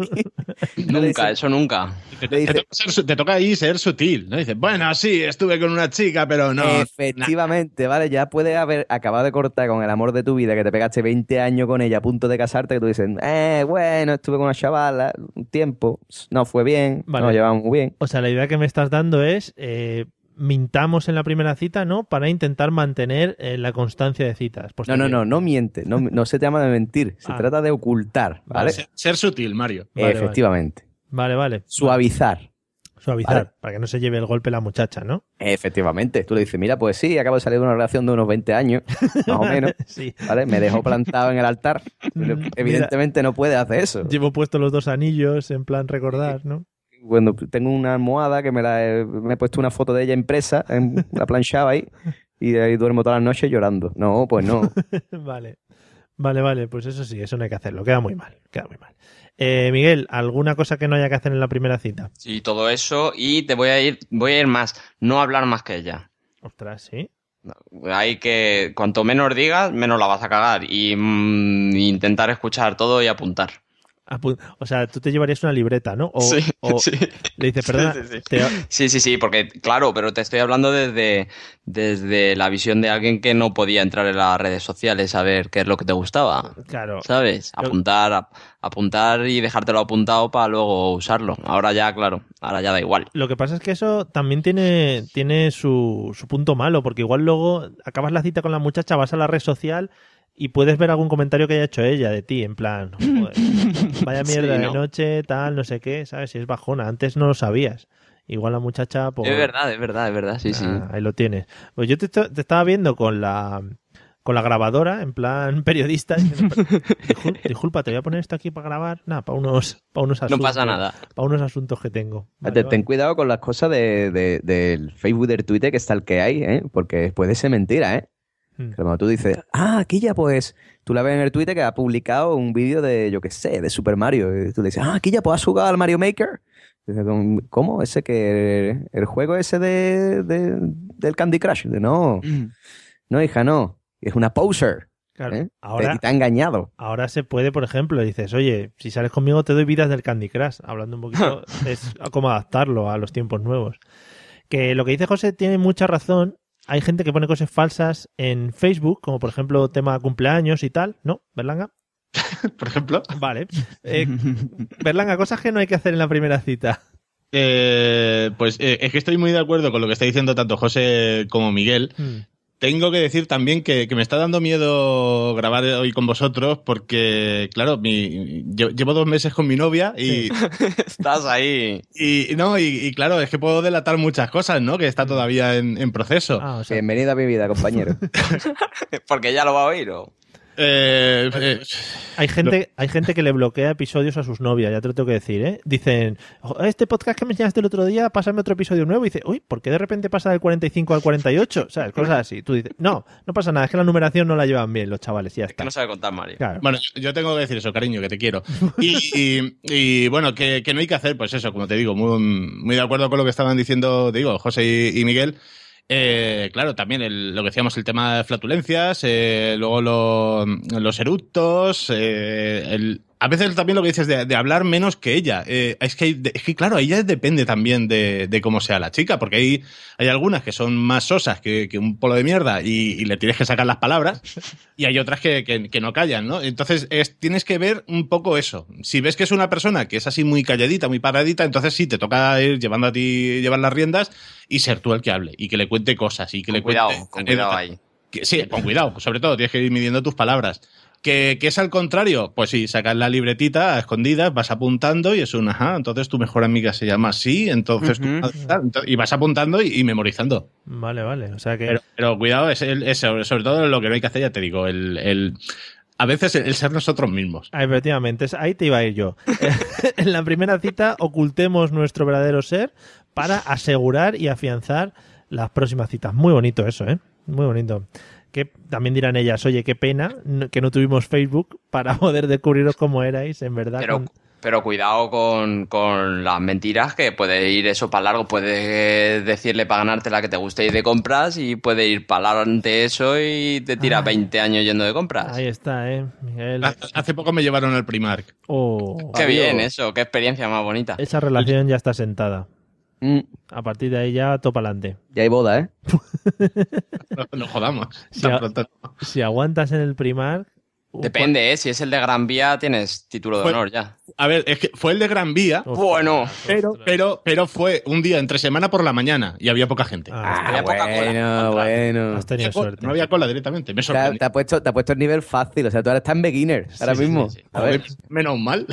[SPEAKER 5] No
[SPEAKER 3] Nunca, eso nunca.
[SPEAKER 2] Te,
[SPEAKER 5] Le dice-
[SPEAKER 2] te toca ser su- te toca ahí ser sutil, ¿no? Dices, bueno, sí, estuve con una chica, pero no.
[SPEAKER 5] Efectivamente, ¿vale? Ya puedes haber acabado de cortar con el amor de tu vida, que te pegaste 20 años con ella a punto de casarte, que tú dices, eh, bueno, estuve con una chavala un tiempo, no fue bien,
[SPEAKER 1] Vale.
[SPEAKER 5] nos llevamos muy bien.
[SPEAKER 1] O sea, la idea que me estás dando es eh, mintamos en la primera cita, ¿no? Para intentar mantener eh, la constancia de citas.
[SPEAKER 5] No, no, no, no miente, no, no se te llama de mentir, se
[SPEAKER 1] Ah.
[SPEAKER 5] trata de ocultar, ¿vale?
[SPEAKER 2] Ser, ser sutil, Mario.
[SPEAKER 1] Vale,
[SPEAKER 5] Efectivamente.
[SPEAKER 1] Vale, vale.
[SPEAKER 5] Suavizar.
[SPEAKER 1] Suavizar,
[SPEAKER 5] Vale.
[SPEAKER 1] para que no se lleve el golpe la muchacha, ¿no?
[SPEAKER 5] Efectivamente. Tú le dices, mira, pues sí, acabo de salir de una relación de unos 20 años, más o menos,
[SPEAKER 1] sí.
[SPEAKER 5] ¿vale? Me dejó plantado en el altar. Pero
[SPEAKER 1] Mm,
[SPEAKER 5] evidentemente no puede hacer eso.
[SPEAKER 1] Llevo puesto los dos anillos en plan recordar, ¿no?
[SPEAKER 5] Cuando tengo una almohada que me la he, me he puesto una foto de ella impresa, en la planchada ahí, y de ahí duermo todas las noches llorando. No, pues no.
[SPEAKER 1] vale. Vale, vale, pues eso sí, eso no hay que hacerlo. Queda muy mal, queda muy mal. Eh, Miguel, ¿alguna cosa que no haya que hacer en la primera cita?
[SPEAKER 3] Sí, todo eso. Y te voy a ir, voy a ir más. No hablar más que ella.
[SPEAKER 1] Ostras, sí.
[SPEAKER 3] Hay que, cuanto menos digas, menos la vas a cagar. Y mm, intentar escuchar todo y apuntar.
[SPEAKER 1] O sea, tú te llevarías una libreta, ¿no? O,
[SPEAKER 3] sí,
[SPEAKER 1] o
[SPEAKER 3] sí.
[SPEAKER 1] le dices, perdona,
[SPEAKER 3] Sí, sí, sí.
[SPEAKER 1] te-
[SPEAKER 3] Sí, sí, sí, porque claro, pero te estoy hablando desde, desde la visión de alguien que no podía entrar en las redes sociales a ver qué es lo que te gustaba.
[SPEAKER 1] claro,
[SPEAKER 3] ¿Sabes? Apuntar, ap- apuntar y dejártelo apuntado para luego usarlo. Ahora ya, claro, ahora ya da igual.
[SPEAKER 1] Lo que pasa es que eso también tiene, tiene su, su punto malo, porque igual luego acabas la cita con la muchacha, vas a la red social y puedes ver algún comentario que haya hecho ella de ti, en plan, joder, vaya
[SPEAKER 3] Sí,
[SPEAKER 1] mierda de
[SPEAKER 3] ¿no?
[SPEAKER 1] noche, tal, no sé qué, ¿sabes? Si es bajona, antes no lo sabías. Igual la muchacha, pues...
[SPEAKER 3] Es verdad, es verdad, es verdad, sí, sí.
[SPEAKER 1] ah, ahí lo tienes. Pues yo te, te estaba viendo con la con la grabadora, en plan periodista. diciendo, "Discul- disculpa, te voy a poner esto aquí para grabar. Nada, para unos, para unos
[SPEAKER 3] No
[SPEAKER 1] asuntos.
[SPEAKER 3] pasa nada.
[SPEAKER 1] Para unos asuntos que tengo. Vale,
[SPEAKER 5] Te-
[SPEAKER 1] vale.
[SPEAKER 5] Ten cuidado con las cosas de, de- del Facebook, del Twitter, que está el que hay, ¿eh? Porque puede ser mentira, ¿eh?
[SPEAKER 1] Mm.
[SPEAKER 5] Que Cuando tú dices, ah, aquí ya pues, tú la ves en el Twitter que ha publicado un vídeo de, yo qué sé, de Super Mario. Y tú le dices, ah, aquí ya pues has jugado al Mario Maker. Dice, "Con- ¿Cómo? Ese que. El juego ese de, de- del Candy Crush. Dice, no, no, hija, no. Es una poser.
[SPEAKER 1] Claro,
[SPEAKER 5] ¿eh?
[SPEAKER 1] ahora,
[SPEAKER 5] Te, te ha engañado.
[SPEAKER 1] ahora se puede, por ejemplo, dices, oye, si sales conmigo te doy vidas del Candy Crush. Hablando un poquito, es como adaptarlo a los tiempos nuevos. Que lo que dice José tiene mucha razón. Hay gente que pone cosas falsas en Facebook, como por ejemplo tema cumpleaños y tal, ¿no? ¿Berlanga?
[SPEAKER 2] Por ejemplo.
[SPEAKER 1] Vale. Eh, Berlanga, cosas que no hay que hacer en la primera cita.
[SPEAKER 2] Eh, pues eh, es que estoy muy de acuerdo con lo que está diciendo tanto José como Miguel.
[SPEAKER 1] Hmm.
[SPEAKER 2] Tengo que decir también que, que me está dando miedo grabar hoy con vosotros porque, claro, mi, llevo dos meses con mi novia y,
[SPEAKER 3] Estás ahí.
[SPEAKER 2] y no, y, y claro, es que puedo delatar muchas cosas, ¿no? Que está todavía en, en proceso.
[SPEAKER 1] Ah, o sea,
[SPEAKER 5] Bienvenido a mi vida, compañero.
[SPEAKER 3] Porque ella lo va a oír. ¿o?
[SPEAKER 2] Eh, eh,
[SPEAKER 1] Hay gente, hay gente que le bloquea episodios a sus novias, ya te lo tengo que decir, ¿eh? Dicen, "Jo, este podcast que me enseñaste el otro día, pásame otro episodio nuevo. Y dice, uy, ¿por qué de repente pasa del 45 al 48? ¿Sabes? Cosas así. Tú dices, no, no pasa nada, es que la numeración no la llevan bien los chavales, y ya
[SPEAKER 3] Es que
[SPEAKER 1] está.
[SPEAKER 3] no sabe contar, Mario.
[SPEAKER 1] Claro.
[SPEAKER 2] Bueno, yo- yo tengo que decir eso, cariño, que te quiero. Y, y- y, bueno, que, que no hay que hacer, pues eso, como te digo, muy, muy de acuerdo con lo que estaban diciendo, te digo, José y, y Miguel. Eh, claro, también el- lo que decíamos, el tema de flatulencias, eh, luego lo- los eructos, eh, el- a veces también lo que dices de, de hablar menos que ella. Eh, es, que, es que, claro, ella depende también de, de cómo sea la chica, porque hay, hay algunas que son más sosas que, que un polo de mierda y, y le tienes que sacar las palabras, y hay otras que, que- no callan, ¿no? Entonces es- tienes que ver un poco eso. Si ves que es una persona que es así muy calladita, muy paradita, entonces sí, te toca ir llevando a ti, llevar las riendas y ser tú el que hable y que le cuente cosas y que
[SPEAKER 3] Con
[SPEAKER 2] le
[SPEAKER 3] cuidado,
[SPEAKER 2] cuente
[SPEAKER 3] con cuidado ahí.
[SPEAKER 2] Sí, con cuidado, sobre todo, tienes que ir midiendo tus palabras. Que, que es al contrario, pues sí, sacas la libretita a escondidas, vas apuntando y es un ajá, entonces tu mejor amiga se llama así, entonces tú- y vas apuntando y, y memorizando.
[SPEAKER 1] Vale, vale. O sea que.
[SPEAKER 2] Pero, pero cuidado, es, el- es sobre, sobre todo lo que no hay que hacer, ya te digo, el, el- a veces el, el ser nosotros mismos.
[SPEAKER 1] Ah, Efectivamente, ahí te iba a ir yo. en la primera cita ocultemos nuestro verdadero ser para asegurar y afianzar las próximas citas. Muy bonito eso, ¿eh? Muy bonito. Que también dirán ellas, oye, qué pena que no tuvimos Facebook para poder descubriros cómo erais, en verdad.
[SPEAKER 3] Pero,
[SPEAKER 1] con-
[SPEAKER 3] pero cuidado con, con las mentiras, que puede ir eso para largo. Puede decirle para ganarte la que te guste ir de compras y puede ir para adelante eso y te tira
[SPEAKER 1] Ay.
[SPEAKER 3] 20 años yendo de compras.
[SPEAKER 1] Ahí está, ¿eh? Miguel.
[SPEAKER 2] Hace- Hace poco me llevaron al Primark.
[SPEAKER 1] Oh,
[SPEAKER 3] Qué
[SPEAKER 5] Adiós.
[SPEAKER 3] bien eso, qué experiencia más bonita.
[SPEAKER 1] esa relación ya está sentada.
[SPEAKER 5] Mm,
[SPEAKER 1] A partir de ahí ya topa adelante.
[SPEAKER 5] ya hay boda, ¿eh?
[SPEAKER 2] No, no jodamos.
[SPEAKER 1] Sí,
[SPEAKER 2] Tan
[SPEAKER 1] a-
[SPEAKER 2] pronto no.
[SPEAKER 1] Si aguantas en el primar...
[SPEAKER 3] Depende, ¿eh? Si es el de Gran Vía, tienes título de honor ya.
[SPEAKER 2] A ver, es que fue el de Gran Vía,
[SPEAKER 1] Ostras,
[SPEAKER 3] Bueno.
[SPEAKER 2] pero, pero, pero fue un día entre semana por la mañana y había poca gente.
[SPEAKER 1] Ah,
[SPEAKER 3] Había poca cola.
[SPEAKER 5] bueno, bueno.
[SPEAKER 1] has tenido
[SPEAKER 2] Había cola,
[SPEAKER 1] suerte.
[SPEAKER 2] No había cola directamente, me
[SPEAKER 5] Te ha,
[SPEAKER 2] sorprendió.
[SPEAKER 5] te ha puesto, te ha puesto el nivel fácil, o sea, tú ahora estás en beginner, ahora
[SPEAKER 3] sí,
[SPEAKER 5] mismo.
[SPEAKER 3] sí, sí.
[SPEAKER 5] A ver,
[SPEAKER 2] Menos mal.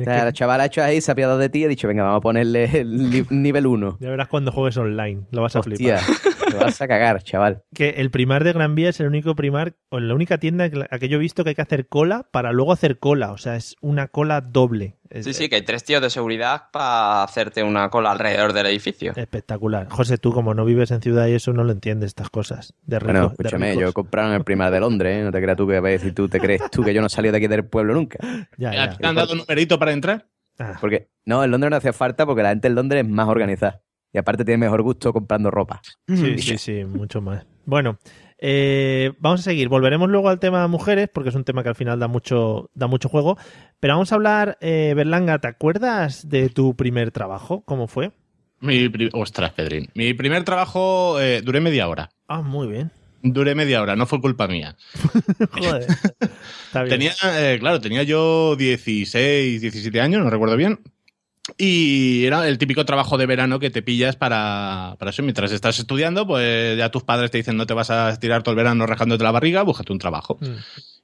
[SPEAKER 5] O sea,
[SPEAKER 1] que-
[SPEAKER 5] la chavala ha hecho ahí, se ha apiadado de ti y ha dicho, venga, vamos a ponerle el nivel 1.
[SPEAKER 1] Ya verás cuando juegues online, lo vas a flipar.
[SPEAKER 5] te vas a cagar, chaval.
[SPEAKER 1] Que el primar de Gran Vía es el único primar, o la única tienda que, a que yo he visto que hay que hacer cola para luego hacer cola. O sea, es una cola doble. Es-
[SPEAKER 3] Sí, sí, que hay tres tíos de seguridad para hacerte una cola alrededor del edificio.
[SPEAKER 1] Espectacular. José, tú como no vives en ciudad y eso no lo entiendes estas cosas. De rico,
[SPEAKER 5] Bueno,
[SPEAKER 1] de
[SPEAKER 5] escúchame,
[SPEAKER 1] ricos.
[SPEAKER 5] yo he comprado en el primar de Londres, ¿eh? No te creas tú que a decir tú, te crees tú que yo no he salido de aquí del pueblo nunca.
[SPEAKER 1] Ya, ya.
[SPEAKER 2] ¿Te han dado numerito para entrar?
[SPEAKER 1] Ah,
[SPEAKER 5] Porque, no, en Londres no hacía falta porque la gente en Londres es más organizada. Y aparte tiene mejor gusto comprando ropa.
[SPEAKER 1] sí, sí, sí, mucho más. Bueno, eh, vamos a seguir. Volveremos luego al tema mujeres, porque es un tema que al final da mucho, da mucho juego. Pero vamos a hablar, eh, Berlanga, ¿te acuerdas de tu primer trabajo? ¿Cómo fue?
[SPEAKER 2] Mi Ostras, Pedrín. Mi primer trabajo eh, duré media hora.
[SPEAKER 1] Ah, muy bien.
[SPEAKER 2] Duré media hora, no fue culpa mía.
[SPEAKER 1] Joder. Está bien.
[SPEAKER 2] Tenía, eh, claro, tenía yo 16, 17 años, no recuerdo bien. Y era el típico trabajo de verano que te pillas para, para eso. Mientras estás estudiando, pues ya tus padres te dicen no te vas a estirar todo el verano rajándote la barriga, búscate un trabajo.
[SPEAKER 1] Mm.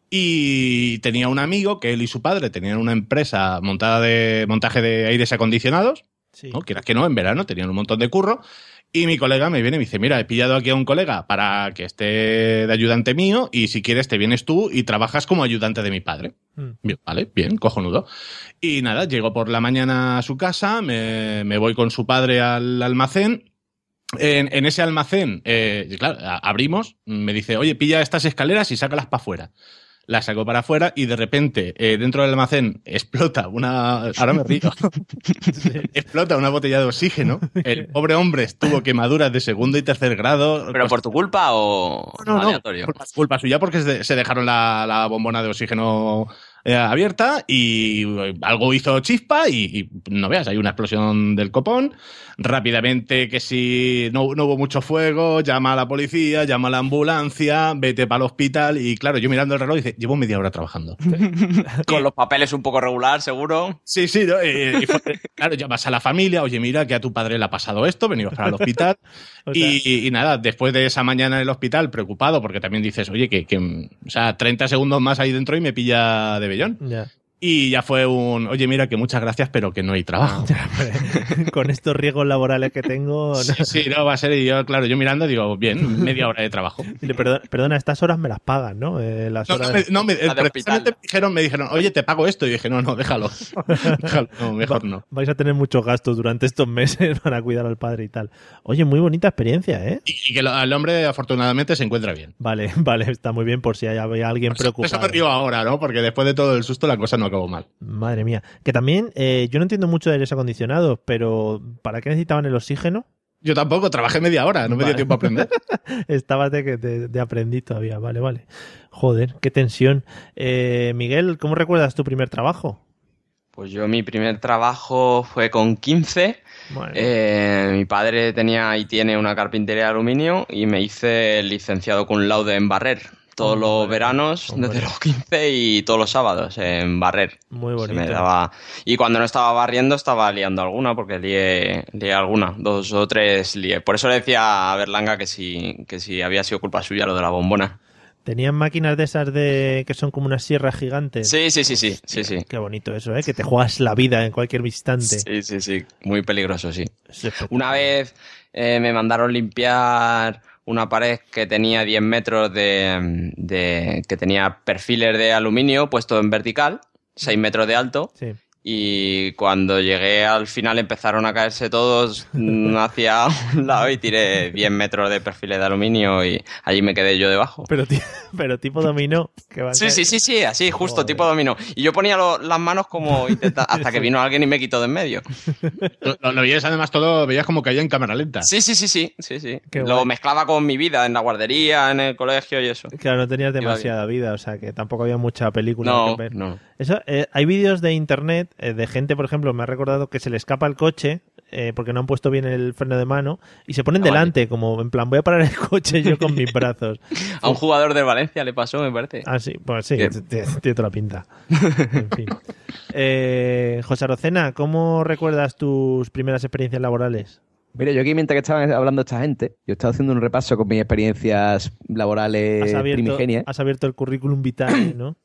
[SPEAKER 2] Y tenía un amigo que él y su padre tenían una empresa montada de montaje de aires acondicionados.
[SPEAKER 1] Sí.
[SPEAKER 2] ¿no? Quieras que no, en verano tenían un montón de curro. Y mi colega me viene y me dice, mira, he pillado aquí a un colega para que esté de ayudante mío y si quieres te vienes tú y trabajas como ayudante de mi padre.
[SPEAKER 1] Mm.
[SPEAKER 2] Bien, vale, bien, cojonudo. Y nada, llego por la mañana a su casa, me, me voy con su padre al almacén. En, en ese almacén, eh, claro, abrimos, me dice, oye, pilla estas escaleras y sácalas para afuera. La sacó para afuera y de repente eh, dentro del almacén explota una... Ahora me río. explota una botella de oxígeno. El pobre hombre estuvo quemaduras de segundo y tercer grado.
[SPEAKER 3] ¿Pero por tu culpa o
[SPEAKER 2] No, no,
[SPEAKER 3] aleatorio?
[SPEAKER 2] culpa, culpa suya porque se se dejaron la, la bombona de oxígeno eh, abierta y eh, algo hizo chispa y, y no veas, hay una explosión del copón. Rápidamente, que si no, no hubo mucho fuego, llama a la policía, llama a la ambulancia, vete para el hospital y claro, yo mirando el reloj dice, llevo media hora trabajando.
[SPEAKER 3] Con los papeles un poco regular, seguro.
[SPEAKER 2] Sí, sí, ¿no? Eh, y fue- claro, llamas a la familia, oye, mira que a tu padre le ha pasado esto, venimos para el hospital.
[SPEAKER 1] O sea-
[SPEAKER 2] y, y nada, después de esa mañana en el hospital, preocupado, porque también dices, oye, que, que, mm, o sea, 30 segundos más ahí dentro y me pilla de vellón.
[SPEAKER 1] Ya.
[SPEAKER 2] Y ya fue un, oye, mira que muchas gracias, pero que no hay trabajo.
[SPEAKER 1] Con estos riesgos laborales que tengo. no.
[SPEAKER 2] Sí, sí, no, va a ser, y yo, claro, yo mirando digo, bien, media hora de trabajo.
[SPEAKER 1] "Perdona- Perdona, estas horas me las pagan, ¿no? Eh, las
[SPEAKER 2] No,
[SPEAKER 1] horas...
[SPEAKER 2] no, me, no, me-
[SPEAKER 3] La de
[SPEAKER 2] precisamente me dijeron, me dijeron, oye, te pago esto. Y dije, no, no, déjalo. déjalo, no, mejor no.
[SPEAKER 1] Vais a tener muchos gastos durante estos meses para cuidar al padre y tal. Oye, muy bonita experiencia, ¿eh?
[SPEAKER 2] Y, y que lo- el hombre, afortunadamente, se encuentra bien.
[SPEAKER 1] Vale, vale, está muy bien por si hay alguien
[SPEAKER 2] Por eso-
[SPEAKER 1] preocupado.
[SPEAKER 2] me río ahora, ¿no? Porque después de todo el susto la cosa no acabó mal.
[SPEAKER 1] Madre mía. Que también, eh, yo no entiendo mucho de aires acondicionados, pero ¿para qué necesitaban el oxígeno?
[SPEAKER 2] Yo tampoco, trabajé media hora, no me
[SPEAKER 1] Vale.
[SPEAKER 2] dio tiempo a aprender.
[SPEAKER 1] Estabas de, que- de, de aprendiz todavía, vale, vale. Joder, qué tensión. Eh, Miguel, ¿cómo recuerdas tu primer trabajo?
[SPEAKER 3] Pues yo mi primer trabajo fue con 15.
[SPEAKER 1] Madre mía.
[SPEAKER 3] Eh, mi padre tenía y tiene una carpintería de aluminio y me hice licenciado con laude en barrer. Todos los veranos,
[SPEAKER 1] hombre.
[SPEAKER 3] desde los 15 y todos los sábados en barrer.
[SPEAKER 1] muy
[SPEAKER 3] Se
[SPEAKER 1] bonito.
[SPEAKER 3] me daba... Y cuando no estaba barriendo, estaba liando alguna, porque lié, lié alguna, dos o tres lié. Por eso le decía a Berlanga que si, que si había sido culpa suya lo de la bombona.
[SPEAKER 1] Tenían máquinas de esas de que son como unas sierras gigantes.
[SPEAKER 3] Sí, sí, sí, sí, sí, sí.
[SPEAKER 1] Qué bonito eso, ¿eh? Que te juegas la vida en cualquier instante.
[SPEAKER 3] Sí, sí, sí. Muy peligroso, sí. Una vez eh, me mandaron limpiar una pared que tenía 10 metros de, de- que tenía perfiles de aluminio puesto en vertical, 6 metros de alto,
[SPEAKER 1] Sí.
[SPEAKER 3] Y cuando llegué al final empezaron a caerse todos mm, hacia un lado y tiré 10 metros de perfiles de aluminio y allí me quedé yo debajo.
[SPEAKER 1] Pero, ti- pero tipo dominó. Que
[SPEAKER 3] Sí, sí, sí, sí, así, justo,
[SPEAKER 1] Joder.
[SPEAKER 3] tipo dominó. Y yo ponía lo- las manos como hasta que vino alguien y me quitó de en medio.
[SPEAKER 2] Lo, lo- lo veías además todo, veías como caía en cámara lenta.
[SPEAKER 3] Sí, sí, sí, sí, sí, sí.
[SPEAKER 1] Qué
[SPEAKER 3] Lo
[SPEAKER 1] guay.
[SPEAKER 3] mezclaba con mi vida en la guardería, en el colegio y eso.
[SPEAKER 1] Claro, no tenías demasiada vida, o sea que tampoco había mucha película
[SPEAKER 3] No,
[SPEAKER 1] que ver.
[SPEAKER 3] no.
[SPEAKER 1] Eso, eh, hay vídeos de internet eh, de gente, por ejemplo, me ha recordado que se le escapa el coche eh, porque no han puesto bien el freno de mano y se ponen
[SPEAKER 3] Ah, vale.
[SPEAKER 1] delante, como en plan, voy a parar el coche yo con mis brazos.
[SPEAKER 3] A un jugador de Valencia le pasó, me parece.
[SPEAKER 1] Ah, sí, pues sí, tiene toda la pinta. En fin. Eh, José Arocena, ¿cómo recuerdas tus primeras experiencias laborales?
[SPEAKER 5] Mira, yo aquí mientras que estaban hablando esta gente, yo estaba haciendo un repaso con mis experiencias laborales
[SPEAKER 1] Has abierto,
[SPEAKER 5] primigenias.
[SPEAKER 1] has abierto el currículum vitae, ¿no?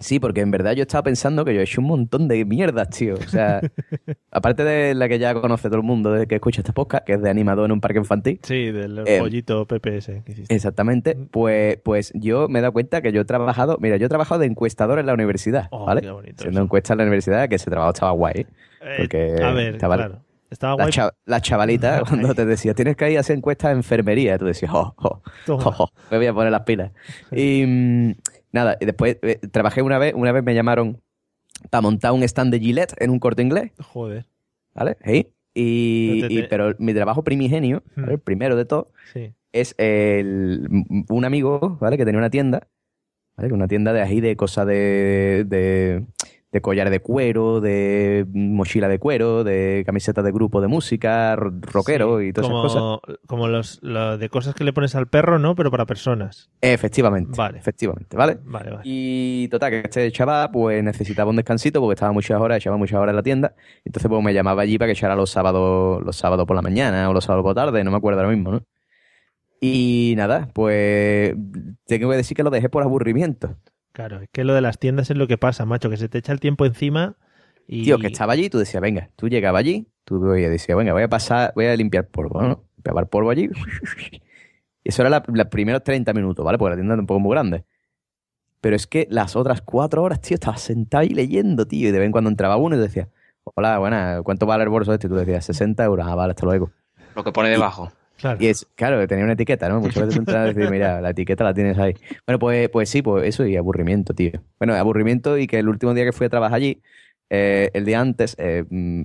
[SPEAKER 5] Sí, porque en verdad yo estaba pensando que yo he hecho un montón de mierdas, tío. O sea, aparte de la que ya conoce todo el mundo desde que escucha este podcast, que es de animador en un parque infantil.
[SPEAKER 1] Sí, del
[SPEAKER 5] Eh,
[SPEAKER 1] pollito PPS que hiciste.
[SPEAKER 5] Exactamente. Pues, pues yo me he dado cuenta que yo he trabajado, mira, yo he trabajado de encuestador en la universidad,
[SPEAKER 1] Oh,
[SPEAKER 5] ¿vale?
[SPEAKER 1] qué bonito
[SPEAKER 5] Haciendo
[SPEAKER 1] eso.
[SPEAKER 5] encuestas en la universidad, que ese trabajo estaba guay.
[SPEAKER 1] Eh,
[SPEAKER 5] porque
[SPEAKER 1] a ver,
[SPEAKER 5] estaba-
[SPEAKER 1] claro. Estaba
[SPEAKER 5] La,
[SPEAKER 1] guay.
[SPEAKER 5] cha- la chavalita, cuando te decía, tienes que ir a hacer encuestas de enfermería, tú decías, oh, oh, oh, oh, me voy a poner las pilas. Y mm, nada, y después eh, trabajé una vez, una vez me llamaron para montar un stand de Gillette en un corte inglés,
[SPEAKER 1] Joder,
[SPEAKER 5] ¿vale? Sí. Y,
[SPEAKER 1] Pero
[SPEAKER 5] y- mi trabajo primigenio, ¿vale?
[SPEAKER 1] Hmm.
[SPEAKER 5] el primero de todo,
[SPEAKER 1] sí.
[SPEAKER 5] es el, un amigo, ¿vale? Que tenía una tienda, ¿vale? Una tienda de ahí de cosas de, de, de collar de cuero, de mochila de cuero, de camisetas de grupo de música, ro- rockero
[SPEAKER 1] Sí,
[SPEAKER 5] y todas
[SPEAKER 1] como,
[SPEAKER 5] esas cosas.
[SPEAKER 1] Como los, lo de cosas que le pones al perro, ¿no? Pero para personas.
[SPEAKER 5] Efectivamente,
[SPEAKER 1] Vale.
[SPEAKER 5] efectivamente, ¿vale?
[SPEAKER 1] Vale, vale.
[SPEAKER 5] Y total, que este chaval pues necesitaba un descansito porque estaba muchas horas, echaba muchas horas en la tienda. Entonces pues me llamaba allí para que echara los sábados, los sábados por la mañana o los sábados por la tarde, no me acuerdo ahora mismo, ¿no? Y nada, pues tengo que decir que lo dejé por aburrimiento.
[SPEAKER 1] Claro, es que lo de las tiendas es lo que pasa, macho, que se te echa el tiempo encima y...
[SPEAKER 5] Tío, que estaba allí, tú decías, venga, tú llegabas allí, tú decías, venga, voy a pasar, voy a limpiar polvo, ¿no? Limpiar polvo allí. Y eso era la- los primeros 30 minutos, ¿vale? Porque la tienda era un poco muy grande. Pero es que las otras cuatro horas, tío, estaba sentado ahí leyendo, tío, y de vez en cuando entraba uno y decía, hola, buena, ¿cuánto vale el bolso este? Y tú decías, 60 euros, ah, vale, hasta luego.
[SPEAKER 3] Lo que pone debajo.
[SPEAKER 1] Claro.
[SPEAKER 5] Y es, claro, tenía una etiqueta, ¿no? Muchas veces entras a decir, mira, la etiqueta la tienes ahí. Bueno, pues, pues sí, pues eso y aburrimiento, tío. Bueno, aburrimiento y que el último día que fui a trabajar allí, eh, el día antes, eh, mm,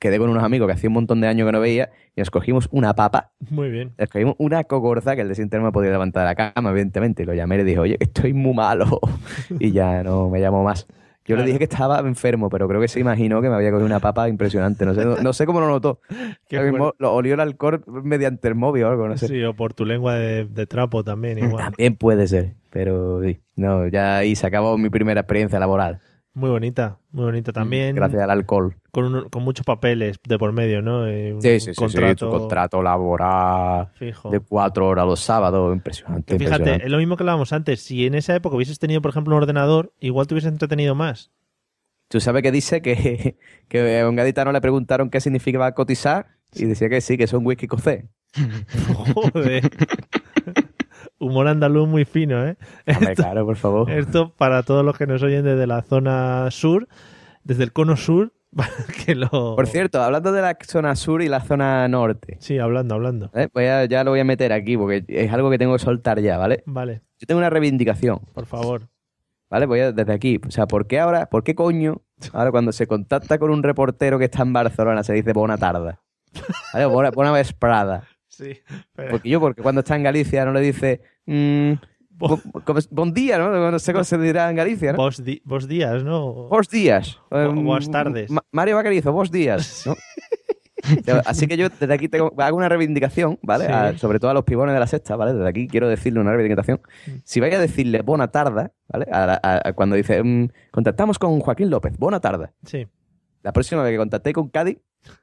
[SPEAKER 5] quedé con unos amigos que hacía un montón de años que no veía y nos cogimos una papa,
[SPEAKER 1] Muy bien.
[SPEAKER 5] nos cogimos una cogorza que el de no me podía levantar de la cama, evidentemente. Y lo llamé y le dije, oye, que estoy muy malo. y ya no me llamó más. Yo
[SPEAKER 1] Claro.
[SPEAKER 5] le dije que estaba enfermo, pero creo que se imaginó que me había cogido una papa impresionante. No sé, no, no sé cómo lo notó. Lo mismo,
[SPEAKER 1] fuerte.
[SPEAKER 5] lo olió el alcohol mediante el móvil o algo, no sé.
[SPEAKER 1] Sí, o por tu lengua de, de trapo también, igual.
[SPEAKER 5] También puede ser, pero sí. No, ya ahí se acabó mi primera experiencia laboral.
[SPEAKER 1] Muy bonita, muy bonita también.
[SPEAKER 5] Gracias al alcohol.
[SPEAKER 1] Con, un- con muchos papeles de por medio, ¿no? Eh, un
[SPEAKER 5] Sí, sí, sí, sí,
[SPEAKER 1] contrato
[SPEAKER 5] tu contrato laboral
[SPEAKER 1] fijo.
[SPEAKER 5] de cuatro horas los sábados, impresionante.
[SPEAKER 1] Que fíjate,
[SPEAKER 5] impresionante.
[SPEAKER 1] es lo mismo que hablábamos antes. Si en esa época hubieses tenido, por ejemplo, un ordenador, igual te hubieses entretenido más.
[SPEAKER 5] Tú sabes que dice que, que a un gaditano le preguntaron qué significaba cotizar y decía que sí, que es un whisky cocé.
[SPEAKER 1] Joder. Humor andaluz muy fino, ¿eh?
[SPEAKER 5] Hombre, claro, por favor.
[SPEAKER 1] Esto para todos los que nos oyen desde la zona sur, desde el cono sur, para que lo...
[SPEAKER 5] Por cierto, hablando de la zona sur y la zona norte,
[SPEAKER 1] Sí, hablando, hablando.
[SPEAKER 5] ¿eh? Ya lo voy a meter aquí porque es algo que tengo que soltar ya, ¿vale?
[SPEAKER 1] Vale,
[SPEAKER 5] Yo tengo una reivindicación.
[SPEAKER 1] por favor.
[SPEAKER 5] ¿Vale? Voy a, desde aquí. O sea, ¿por qué ahora, por qué coño, ahora cuando se contacta con un reportero que está en Barcelona se dice buena tarde? ¿Vale? Buena, buena vesprada.
[SPEAKER 1] Sí, pero-
[SPEAKER 5] Porque yo, porque cuando está en Galicia no le dice mm,
[SPEAKER 1] Bo-
[SPEAKER 5] bon día, ¿no? No sé cómo se dirá en Galicia, ¿no?
[SPEAKER 1] Vos, di- vos días, ¿no?
[SPEAKER 5] Vos días.
[SPEAKER 1] Bo-
[SPEAKER 5] Eh,
[SPEAKER 1] boas tardes.
[SPEAKER 5] Ma- Mario Vaquerizo, vos días. ¿no? Así que yo desde aquí tengo, hago una reivindicación, ¿vale?
[SPEAKER 1] Sí.
[SPEAKER 5] A- sobre todo a los pibones de la sexta, ¿vale? Desde aquí quiero decirle una reivindicación.
[SPEAKER 1] Mm.
[SPEAKER 5] Si vais a decirle buena tarde, ¿vale? A a- a cuando dice, mm, contactamos con Joaquín López, buena tarde.
[SPEAKER 1] Sí.
[SPEAKER 5] La próxima vez que contactéis con Cádiz,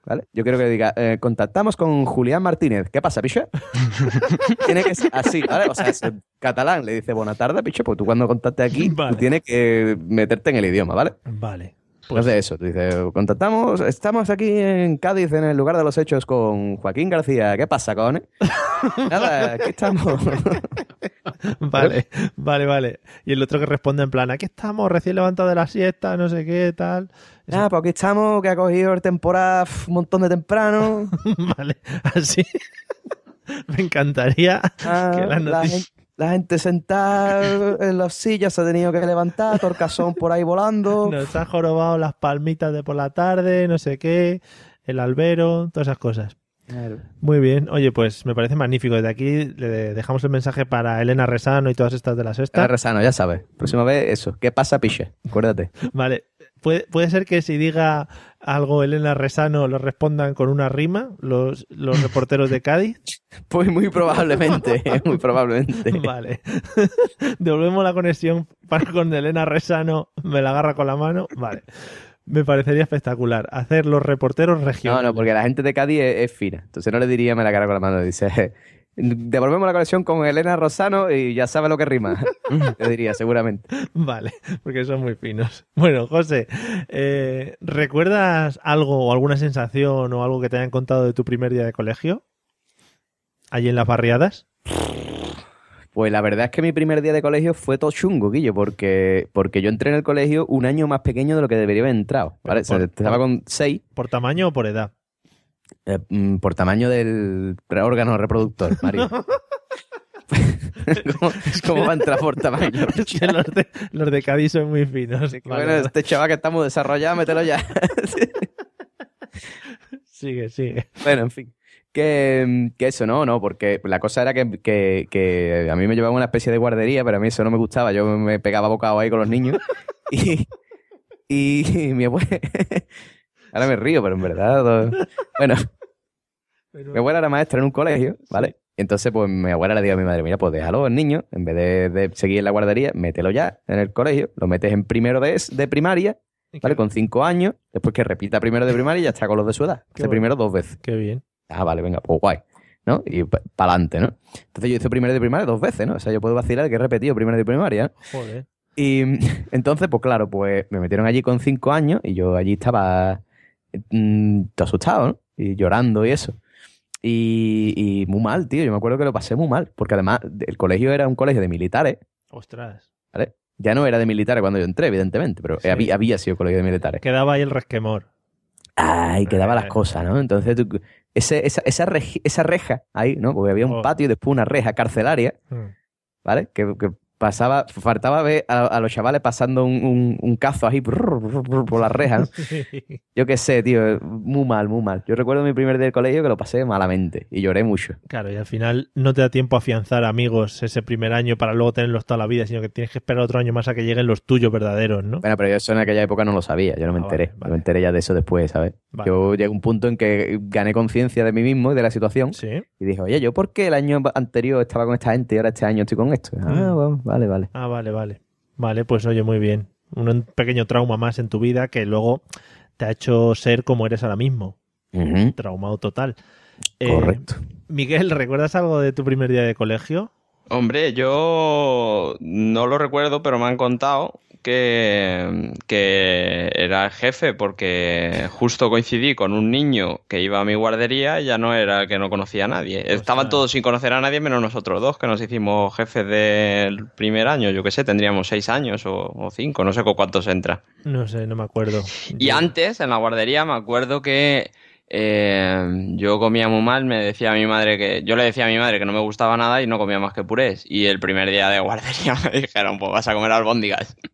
[SPEAKER 5] ¿vale? Yo quiero que diga, eh, contactamos con Julián Martínez. ¿Qué pasa, picha? Tiene que ser así, ¿vale? O sea, es catalán le dice buena tarde, picha, pues tú cuando contactes aquí,
[SPEAKER 1] Vale.
[SPEAKER 5] tú tienes que meterte en el idioma, ¿vale?
[SPEAKER 1] Vale. Pues
[SPEAKER 5] Entonces eso, tú dices, contactamos, estamos aquí en Cádiz, en el lugar de los hechos, con Joaquín García. ¿Qué pasa, con? Nada, aquí estamos.
[SPEAKER 1] Vale, vale, vale. Y el otro que responde en plan, aquí estamos, recién levantado de la siesta, no sé qué, tal.
[SPEAKER 5] Nada, pues aquí estamos, que ha cogido el temporada un montón de temprano.
[SPEAKER 1] vale, así. Me encantaría
[SPEAKER 5] Ah,
[SPEAKER 1] que las
[SPEAKER 5] la,
[SPEAKER 1] noticias...
[SPEAKER 5] gente, la gente sentada en las sillas se ha tenido que levantar, torcasón por ahí volando.
[SPEAKER 1] Nos han jorobado las palmitas de por la tarde, no sé qué, el albero, todas esas cosas.
[SPEAKER 5] Claro.
[SPEAKER 1] Muy bien. Oye, pues me parece magnífico. Desde aquí le dejamos el mensaje para Elena Resano y todas estas de la
[SPEAKER 5] Está
[SPEAKER 1] sexta.
[SPEAKER 5] rezano, ya sabes. Próxima vez, eso. ¿Qué pasa, piche? Acuérdate.
[SPEAKER 1] Vale. Puede, puede ser que si diga algo Elena Resano lo respondan con una rima los, los reporteros de Cádiz.
[SPEAKER 5] Pues muy probablemente, muy probablemente.
[SPEAKER 1] Vale. Devolvemos la conexión para con Elena Resano, me la agarra con la mano. Vale. Me parecería espectacular. Hacer los reporteros
[SPEAKER 5] No,
[SPEAKER 1] regionales.
[SPEAKER 5] no, porque la gente de Cádiz es, es fina. Entonces no le diría me la cara con la mano. Dice, devolvemos la conexión con Elena Rosano y ya sabe lo que rima. Le diría, seguramente.
[SPEAKER 1] Vale, porque son muy finos. Bueno, José, eh, ¿recuerdas algo o alguna sensación o algo que te hayan contado de tu primer día de colegio? Allí en las barriadas.
[SPEAKER 5] Pues la verdad es que mi primer día de colegio fue todo chungo, Guillo, porque, porque yo entré en el colegio un año más pequeño de lo que debería haber entrado. ¿vale?
[SPEAKER 1] Por-
[SPEAKER 5] estaba con seis
[SPEAKER 1] ¿Por tamaño o por edad?
[SPEAKER 5] Eh, mm, por tamaño del órgano reproductor, Mario. ¿Cómo, cómo va a entrar por tamaño?
[SPEAKER 1] Es que los de, los de Cádiz son muy finos. Vale,
[SPEAKER 5] bueno, este chaval que estamos desarrollando, mételo ya.
[SPEAKER 1] Sigue, sigue.
[SPEAKER 5] Bueno, en fin. Que, que eso no, no, porque la cosa era que, que- que a mí me llevaban una especie de guardería, pero a mí eso no me gustaba. Yo me pegaba bocado ahí con los niños. Y, y mi abuela. Ahora me río, pero en verdad. Bueno, mi abuela era maestra en un colegio, ¿vale? Entonces, pues mi abuela le dijo a mi madre: Mira, pues déjalo al niño, en vez de, de seguir en la guardería, mételo ya en el colegio, lo metes en primero de, de primaria, ¿vale? Con cinco años, después que repita primero de primaria y ya está con los de su edad.
[SPEAKER 1] Qué
[SPEAKER 5] Hace
[SPEAKER 1] bueno.
[SPEAKER 5] primero dos veces.
[SPEAKER 1] Qué bien.
[SPEAKER 5] Ah, vale, venga, pues guay. ¿No? Y para adelante, ¿no? Entonces yo hice primero de primaria dos veces, ¿no? O sea, yo puedo vacilar que he repetido primero de primaria.
[SPEAKER 1] Joder.
[SPEAKER 5] Y entonces, pues claro, pues me metieron allí con cinco años y yo allí estaba mm, todo asustado, ¿no? Y llorando y eso. Y, y muy mal, tío. Yo me acuerdo que lo pasé muy mal, porque además el colegio era un colegio de militares,
[SPEAKER 1] Ostras.
[SPEAKER 5] ¿vale? Ya no era de militares cuando yo entré, evidentemente, pero
[SPEAKER 1] Sí.
[SPEAKER 5] había, había sido colegio de militares.
[SPEAKER 1] Quedaba ahí el resquemor.
[SPEAKER 5] Ay, quedaba las cosas, ¿no? Entonces tú ese- esa, esa, reji- esa reja ahí, ¿no? Porque había un
[SPEAKER 1] Oh.
[SPEAKER 5] patio y después una reja carcelaria,
[SPEAKER 1] Mm.
[SPEAKER 5] ¿vale? Que, que pasaba, faltaba ver a, a los chavales pasando un, un, un cazo ahí brr, brr, brr, por la reja, ¿no? Yo qué sé, tío, muy mal, muy mal. Yo recuerdo mi primer día de colegio que lo pasé malamente y lloré mucho.
[SPEAKER 1] Claro, y al final no te da tiempo a afianzar amigos ese primer año para luego tenerlos toda la vida, sino que tienes que esperar otro año más a que lleguen los tuyos verdaderos, ¿no?
[SPEAKER 5] Bueno, pero yo eso en aquella época no lo sabía, yo no me
[SPEAKER 1] Ah,
[SPEAKER 5] enteré.
[SPEAKER 1] vale,
[SPEAKER 5] Yo
[SPEAKER 1] vale.
[SPEAKER 5] me enteré ya de eso después, ¿sabes?
[SPEAKER 1] Vale.
[SPEAKER 5] Yo llegué a un punto en que gané conciencia de mí mismo y de la situación
[SPEAKER 1] Sí.
[SPEAKER 5] y dije, oye, ¿yo por qué el año anterior estaba con esta gente y ahora este año estoy con esto? Ah,
[SPEAKER 1] Mm.
[SPEAKER 5] bueno, vale, vale.
[SPEAKER 1] Ah, vale, vale. Vale, pues oye, muy bien. Un pequeño trauma más en tu vida que luego te ha hecho ser como eres ahora mismo. Traumado total. Eh,
[SPEAKER 5] Correcto.
[SPEAKER 1] Miguel, ¿recuerdas algo de tu primer día de colegio?
[SPEAKER 3] Hombre, yo no lo recuerdo, pero me han contado que, que era el jefe porque justo coincidí con un niño que iba a mi guardería y ya no era que no conocía a nadie. Estaban todos sin conocer a nadie menos nosotros dos, que nos hicimos jefes del primer año. Yo qué sé, tendríamos seis años o, o cinco, no sé con cuántos entra.
[SPEAKER 1] No sé, no me acuerdo.
[SPEAKER 3] Y antes, en la guardería, me acuerdo que eh, yo comía muy mal, me decía a mi madre que. Yo le decía a mi madre que no me gustaba nada y no comía más que purés. Y el primer día de guardería me dijeron, pues vas a comer albóndigas.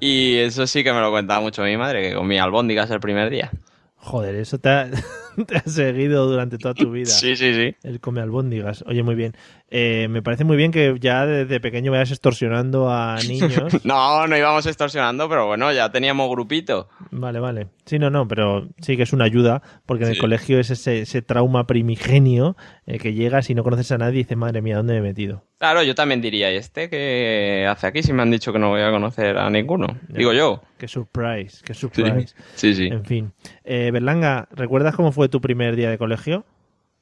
[SPEAKER 3] Y eso sí que me lo contaba mucho mi madre, que comía albóndigas el primer día.
[SPEAKER 1] joder, eso te ha, te ha seguido durante toda tu vida.
[SPEAKER 3] Sí, sí, sí.
[SPEAKER 1] El come albóndigas. Oye, muy bien. Eh, me parece muy bien que ya desde pequeño vayas extorsionando a niños.
[SPEAKER 3] No, no íbamos extorsionando, pero bueno, ya teníamos grupito.
[SPEAKER 1] Vale, vale. Sí, no, no, pero sí que es una ayuda, porque en el colegio es ese, ese trauma primigenio eh, que llegas y no conoces a nadie y dices, madre mía, ¿dónde me he metido?
[SPEAKER 3] Claro, yo también diría, ¿y este qué hace aquí si me han dicho que no voy a conocer a ninguno?
[SPEAKER 1] Ya.
[SPEAKER 3] Digo yo.
[SPEAKER 1] Qué surprise, qué surprise.
[SPEAKER 3] Sí, sí.
[SPEAKER 1] En fin. Eh, Berlanga, ¿recuerdas cómo fue tu primer día de colegio?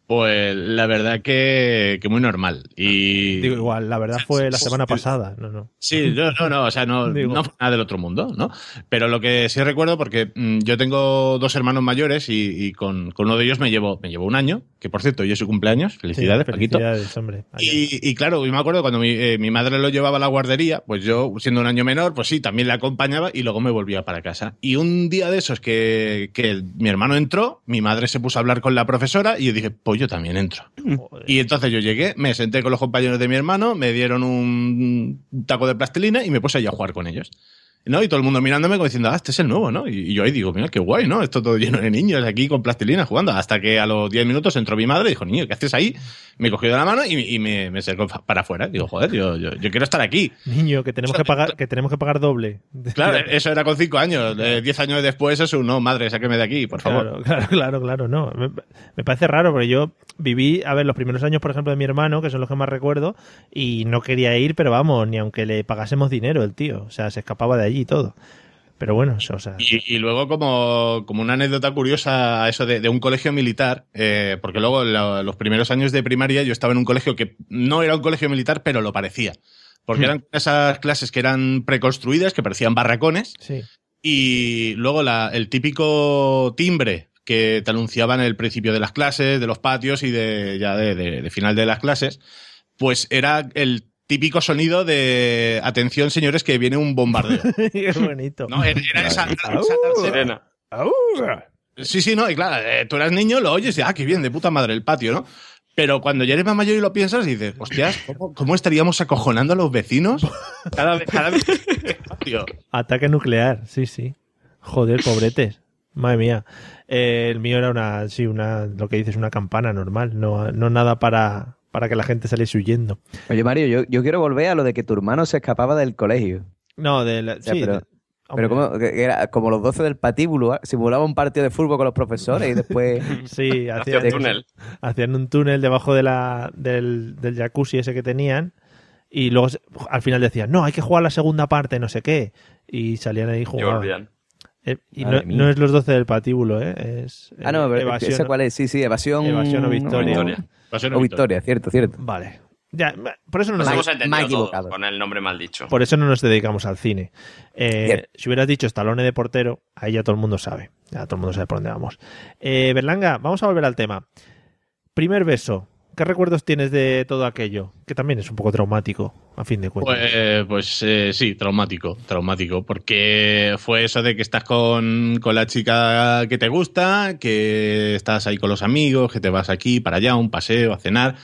[SPEAKER 2] Pues la verdad que, que muy normal. Y
[SPEAKER 1] Digo, igual, la verdad fue la semana pasada. No, no.
[SPEAKER 2] Sí, no, no, no, o sea, no,
[SPEAKER 1] Digo.
[SPEAKER 2] no fue nada del otro mundo, ¿no? Pero lo que sí recuerdo, porque mm, yo tengo dos hermanos mayores y, y con, con uno de ellos me llevo, me llevo un año, que por cierto, hoy es su cumpleaños, felicidades,
[SPEAKER 1] Sí,
[SPEAKER 2] Paquito.
[SPEAKER 1] felicidades, hombre.
[SPEAKER 2] Y, y claro, yo me acuerdo cuando mi, eh, mi madre lo llevaba a la guardería, pues yo, siendo un año menor, pues sí, también le acompañaba y luego me volvía para casa. Y un día de esos que, que mi hermano entró, mi madre se puso a hablar con la profesora y yo dije, pues yo también entro.
[SPEAKER 1] Joder.
[SPEAKER 2] Y entonces yo llegué, me senté con los compañeros de mi hermano, me dieron un taco de plastilina y me puse ahí a jugar con ellos. ¿No? Y todo el mundo mirándome como diciendo, ah, este es el nuevo, ¿no? Y, y yo ahí digo, mira, qué guay, ¿no? Esto todo lleno de niños aquí con plastilina jugando. Hasta que a los 10 minutos entró mi madre y dijo, niño, ¿qué haces ahí? Me cogió de la mano y, y me, me para afuera. Digo, joder, yo, yo, yo quiero estar aquí.
[SPEAKER 1] Niño, que tenemos que pagar, que tenemos que pagar doble.
[SPEAKER 2] Claro, eso era con 5 años. Eh, 10 años después, eso, no, madre, sáqueme de aquí, por favor.
[SPEAKER 1] Claro, claro, claro, claro, no. Me, me parece raro porque yo viví, a ver, los primeros años, por ejemplo, de mi hermano, que son los que más recuerdo, y no quería ir, pero vamos, ni aunque le pagásemos dinero el tío. O sea, se escapaba de allí y todo. Pero bueno, eso, o sea.
[SPEAKER 2] Y, y luego, como, como una anécdota curiosa, eso de, de un colegio militar, eh, porque luego la- los primeros años de primaria yo estaba en un colegio que no era un colegio militar, pero lo parecía. Porque eran esas clases que eran preconstruidas, que parecían barracones,
[SPEAKER 1] Sí.
[SPEAKER 2] y luego la- el típico timbre que te anunciaban el principio de las clases, de los patios y de ya de, de- de final de las clases, pues era el típico sonido de atención señores que viene un bombardeo.
[SPEAKER 1] Qué bonito.
[SPEAKER 2] No, era, era esa, esa-
[SPEAKER 3] Sirena.
[SPEAKER 2] Sí, sí, no, y claro, eh, tú eras niño, lo oyes y ah, qué bien, de puta madre el patio, ¿no? Pero cuando ya eres más mayor y lo piensas, dices, hostias, ¿cómo, cómo estaríamos acojonando a los vecinos cada vez, cada vez el patio?
[SPEAKER 1] Ataque nuclear, sí, sí. Joder, pobretes. Madre mía. Eh, el mío era una, sí, una, lo que dices, una campana normal, no, no nada para, para que la gente saliese huyendo.
[SPEAKER 5] Oye, Mario, yo, yo quiero volver a lo de que tu hermano se escapaba del colegio.
[SPEAKER 1] No, de la, sí,
[SPEAKER 5] pero-
[SPEAKER 1] de-
[SPEAKER 5] Pero
[SPEAKER 1] hombre,
[SPEAKER 5] como, que era como los 12 del patíbulo, ¿eh? simulaba un partido de fútbol con los profesores y después...
[SPEAKER 1] Sí, hacían,
[SPEAKER 3] el túnel.
[SPEAKER 1] hacían un túnel debajo de la, del, del jacuzzi ese que tenían y luego al final decían, no, hay que jugar la segunda parte, no sé qué. Y salían ahí jugando. Eh, y no, es los 12 del patíbulo, ¿eh? Es
[SPEAKER 5] Ah, no,
[SPEAKER 1] eh,
[SPEAKER 5] pero
[SPEAKER 1] evasión.
[SPEAKER 5] ¿esa cuál es? Sí, sí, evasión...
[SPEAKER 1] Evasión o victoria.
[SPEAKER 3] Victoria.
[SPEAKER 2] Va a ser
[SPEAKER 5] O victoria, cierto, cierto.
[SPEAKER 1] Vale. Ya, por eso no
[SPEAKER 3] Nos hemos entendido
[SPEAKER 5] equivocado.
[SPEAKER 3] con el nombre mal dicho.
[SPEAKER 1] por eso no nos dedicamos al cine. Eh, si hubieras dicho Stallone de portero, ahí ya todo el mundo sabe. Ya todo el mundo sabe por dónde vamos. Eh, Berlanga, vamos a volver al tema. Primer beso. ¿Qué recuerdos tienes de todo aquello? Que también es un poco traumático, a fin de cuentas.
[SPEAKER 2] Pues, pues eh, sí, traumático, traumático, porque fue eso de que estás con, con la chica que te gusta, que estás ahí con los amigos, que te vas aquí para allá, un paseo, a cenar.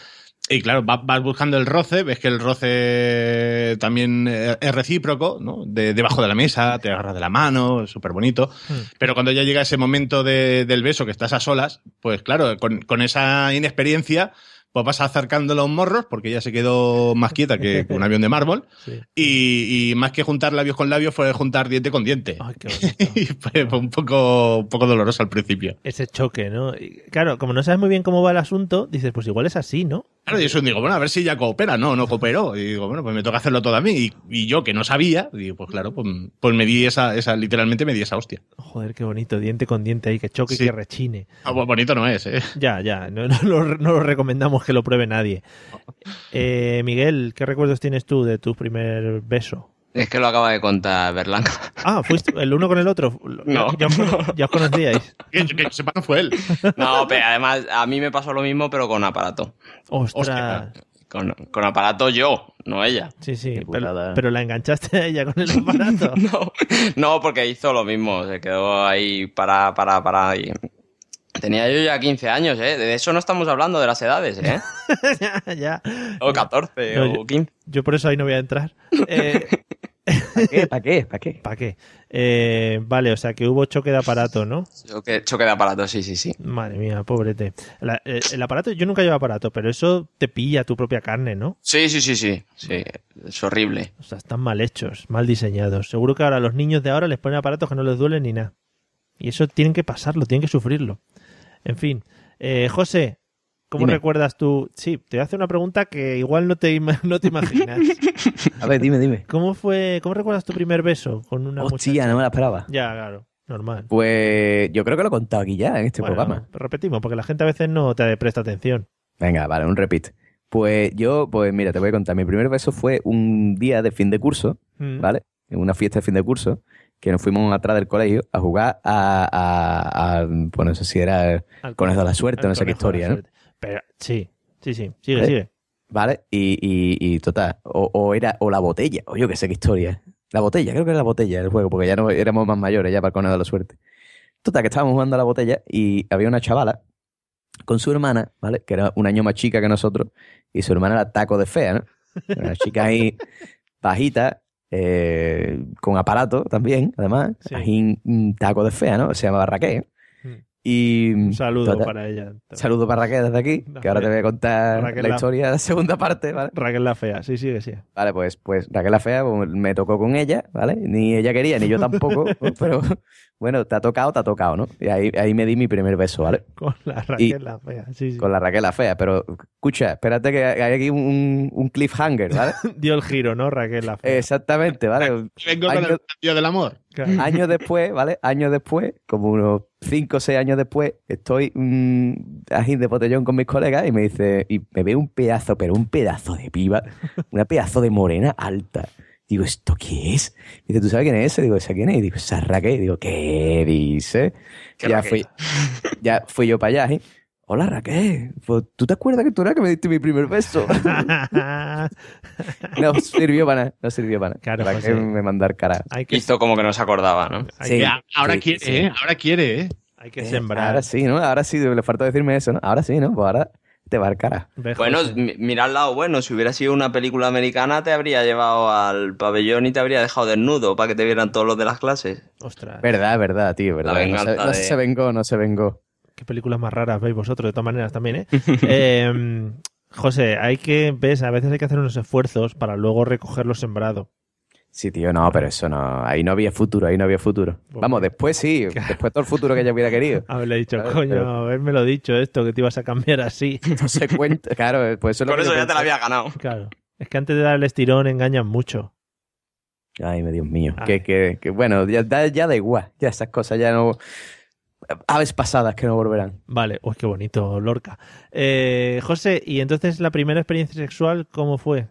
[SPEAKER 2] Y claro, va- vas buscando el roce, ves que el roce también eh, es recíproco, ¿no? De, debajo de la mesa, te agarras de la mano, es súper bonito.
[SPEAKER 1] Hmm.
[SPEAKER 2] Pero cuando ya llega ese momento de- del beso, que estás a solas, pues claro, con, con esa inexperiencia, pues vas acercando los morros, porque ella se quedó más quieta que, un avión de mármol.
[SPEAKER 1] Sí.
[SPEAKER 2] Y, y más que juntar labios con labios, fue juntar diente con diente.
[SPEAKER 1] Ay, qué.
[SPEAKER 2] Y fue, fue un poco, un poco doloroso al principio.
[SPEAKER 1] Ese choque, ¿no? Y, claro, como no sabes muy bien cómo va el asunto, dices, pues igual es así, ¿no?
[SPEAKER 2] Claro, y eso digo, bueno, a ver si ya coopera. No, no cooperó. Y digo, bueno, pues me toca hacerlo todo a mí. Y, y yo, que no sabía, digo, pues claro, pues, pues me di esa, esa, literalmente me di esa hostia.
[SPEAKER 1] Joder, qué bonito, diente con diente ahí, que choque y que rechine.
[SPEAKER 2] Ah, pues bonito no es, ¿eh?
[SPEAKER 1] Ya, ya, no, no lo, no lo recomendamos que lo pruebe nadie. Eh, Miguel, ¿qué recuerdos tienes tú de tu primer beso?
[SPEAKER 3] Es que lo acaba de contar Berlanga.
[SPEAKER 1] Ah, ¿fuiste el uno con el otro?
[SPEAKER 3] No.
[SPEAKER 1] Ya, ya os conocíais.
[SPEAKER 2] Que, que sepa, no fue él.
[SPEAKER 3] No, pero además a mí me pasó lo mismo, pero con aparato.
[SPEAKER 1] Ostras.
[SPEAKER 2] Hostia.
[SPEAKER 3] Con, con aparato yo, no ella.
[SPEAKER 1] Sí, sí, pero, pero la enganchaste a ella con el aparato.
[SPEAKER 3] No, no, porque hizo lo mismo. Se quedó ahí para, para, para. Y... Tenía yo ya 15 años, ¿eh? De eso no estamos hablando de las edades, ¿eh?
[SPEAKER 1] ya, ya.
[SPEAKER 3] O 14
[SPEAKER 1] No,
[SPEAKER 3] o
[SPEAKER 1] yo-
[SPEAKER 3] 15.
[SPEAKER 1] Yo por eso ahí no voy a entrar. Eh,
[SPEAKER 5] ¿Para qué? ¿Para qué? ¿Para qué?
[SPEAKER 1] ¿Para qué? Eh, vale, o sea que hubo choque de aparato, ¿no?
[SPEAKER 3] Choque, choque de aparato, sí, sí, sí.
[SPEAKER 1] Madre mía, pobrete. La- el, el aparato, yo nunca llevo aparato, pero eso te pilla tu propia carne, ¿no?
[SPEAKER 3] Sí, sí, sí, sí. Sí, es horrible.
[SPEAKER 1] O sea, están mal hechos, mal diseñados. Seguro que ahora a los niños de ahora les ponen aparatos que no les duelen ni nada. Y eso tienen que pasarlo, tienen que sufrirlo. En fin. Eh, José, ¿cómo
[SPEAKER 5] Dime.
[SPEAKER 1] recuerdas tú? Sí, te voy a hacer una pregunta que igual no te, no te imaginas.
[SPEAKER 5] A ver, dime, dime.
[SPEAKER 1] ¿Cómo fue, cómo recuerdas tu primer beso con una
[SPEAKER 5] Hostia,
[SPEAKER 1] muchacha?
[SPEAKER 5] no me la esperaba.
[SPEAKER 1] Ya, claro, normal.
[SPEAKER 5] Pues yo creo que lo he contado aquí ya en este
[SPEAKER 1] Bueno,
[SPEAKER 5] programa.
[SPEAKER 1] repetimos, porque la gente a veces no te presta atención.
[SPEAKER 5] Venga, vale, un repeat. Pues yo, pues mira, te voy a contar. Mi primer beso fue un día de fin de curso,
[SPEAKER 1] Mm.
[SPEAKER 5] ¿vale? En una fiesta de fin de curso, que nos fuimos atrás del colegio a jugar a, a, a- pues no sé si era Conejo de la Suerte, no sé qué historia, ¿no?
[SPEAKER 1] suerte. Pero sí, sí, sí. Sigue,
[SPEAKER 5] ¿Eh?
[SPEAKER 1] sigue.
[SPEAKER 5] ¿Vale? Y, y, y total, o, o era, o la botella, o yo qué sé qué historia. La botella, creo que era la botella del juego, porque ya no éramos más mayores ya para el conejo de la suerte. Total, que estábamos jugando a la botella y había una chavala con su hermana, ¿vale? Que era un año más chica que nosotros, y su hermana era taco de fea, ¿no? Era Una chica ahí bajita, eh, con aparato también, además,
[SPEAKER 1] Sí.
[SPEAKER 5] ahí un taco de fea, ¿no? Se llamaba Raquel. Y
[SPEAKER 1] Un saludo
[SPEAKER 5] total,
[SPEAKER 1] para ella.
[SPEAKER 5] Saludo para Raquel desde aquí,
[SPEAKER 1] La
[SPEAKER 5] que ahora te voy a contar
[SPEAKER 1] Raquel
[SPEAKER 5] la
[SPEAKER 1] la-
[SPEAKER 5] historia de la segunda parte, ¿vale?
[SPEAKER 1] Raquel la fea, sí, sigue, sigue.
[SPEAKER 5] Vale, pues, pues Raquel la Fea pues, me tocó con ella, ¿vale? Ni ella quería, ni yo tampoco, pero bueno, te ha tocado, te ha tocado, ¿no? Y ahí, ahí me di mi primer beso, ¿vale?
[SPEAKER 1] Con la Raquel la fea, sí, sí.
[SPEAKER 5] Con la Raquel la Fea, pero escucha, espérate que hay aquí un, un cliffhanger, ¿vale?
[SPEAKER 1] Dio el giro, ¿no? Raquel la fea.
[SPEAKER 5] Exactamente, ¿vale?
[SPEAKER 2] Vengo con el tío del amor.
[SPEAKER 1] Claro.
[SPEAKER 5] Años después, ¿vale? Años después, como unos 5 o 6 años después, estoy mm, ahí de botellón con mis colegas y me dice, y me ve un pedazo, pero un pedazo de piba, una pedazo de morena alta. Digo, ¿esto qué es? Me dice, ¿tú sabes quién es ese? Digo, ¿esa quién es? Y digo, Raquel. Digo, ¿qué dice?
[SPEAKER 3] ¿Qué
[SPEAKER 5] Ya
[SPEAKER 3] Raquel?
[SPEAKER 5] fui, ya fui yo para allá. ¿eh? Hola Raquel, Pues, ¿tú te acuerdas que tú eras que me diste mi primer beso? No sirvió para nada, no sirvió para nada.
[SPEAKER 1] Claro,
[SPEAKER 5] Raquel
[SPEAKER 1] José.
[SPEAKER 5] me mandar cara.
[SPEAKER 1] hay que,
[SPEAKER 3] Hizo como que no se acordaba, ¿no?
[SPEAKER 5] Sí.
[SPEAKER 1] que,
[SPEAKER 2] ahora
[SPEAKER 5] sí,
[SPEAKER 2] quiere,
[SPEAKER 5] sí.
[SPEAKER 2] ¿eh? Ahora quiere, ¿eh?
[SPEAKER 1] hay que
[SPEAKER 5] Eh,
[SPEAKER 1] sembrar.
[SPEAKER 5] Ahora sí, ¿no? Ahora sí, le falta decirme eso, ¿no? Ahora sí, ¿no? Pues ahora te.
[SPEAKER 1] Ve,
[SPEAKER 3] Bueno, mira al lado bueno, si hubiera sido una película americana te habría llevado al pabellón y te habría dejado desnudo para que te vieran todos los de las clases.
[SPEAKER 1] Ostras,
[SPEAKER 5] Verdad, verdad, tío, verdad. No, se, no
[SPEAKER 3] de-
[SPEAKER 5] se vengó, no se vengó.
[SPEAKER 1] qué películas más raras veis vosotros, de todas maneras también, ¿eh? Eh, José, hay que, ves, a veces hay que hacer unos esfuerzos para luego recogerlo sembrado.
[SPEAKER 5] Sí, tío, no, pero eso no. Ahí no había futuro, ahí no había futuro. Vamos, después sí, después todo el futuro que ella hubiera querido.
[SPEAKER 1] Haberle dicho, coño,
[SPEAKER 5] pero-
[SPEAKER 1] haberme lo dicho esto, que te ibas a cambiar así.
[SPEAKER 5] No se cuenta, claro, pues eso lo
[SPEAKER 3] Por
[SPEAKER 5] que
[SPEAKER 3] eso ya te la había ganado.
[SPEAKER 1] Claro. Es que antes de dar el estirón engañan mucho.
[SPEAKER 5] Ay, Dios mío.
[SPEAKER 1] Ay.
[SPEAKER 5] Que, que, que bueno, ya, da- ya da igual. Ya esas cosas ya no. Aves pasadas que no volverán.
[SPEAKER 1] Vale, uy, qué bonito, Lorca. Eh, José, ¿y entonces la primera experiencia sexual cómo fue?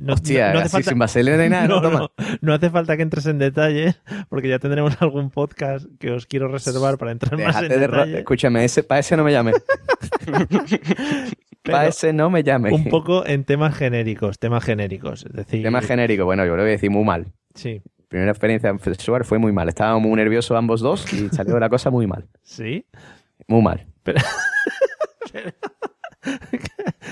[SPEAKER 1] No,
[SPEAKER 5] Hostia,
[SPEAKER 1] no- no hace
[SPEAKER 5] así
[SPEAKER 1] falta-
[SPEAKER 5] sin vaselina ni nada, ¿no?
[SPEAKER 1] No,
[SPEAKER 5] Toma.
[SPEAKER 1] no, no hace falta que entres en detalle, porque ya tendremos algún podcast que os quiero reservar para entrar más en
[SPEAKER 5] Déjate de
[SPEAKER 1] detalle.
[SPEAKER 5] Escúchame, ese, para ese no me llames.
[SPEAKER 1] Pero
[SPEAKER 5] Para ese no me llame.
[SPEAKER 1] un poco en temas genéricos, temas genéricos. Es decir,
[SPEAKER 5] Tema genérico. Bueno, yo lo voy a decir muy mal.
[SPEAKER 1] Sí,
[SPEAKER 5] Primera experiencia sexual fue muy mal. Estábamos muy nerviosos ambos dos y salió la cosa muy mal.
[SPEAKER 1] sí.
[SPEAKER 5] Muy mal.
[SPEAKER 1] Pero-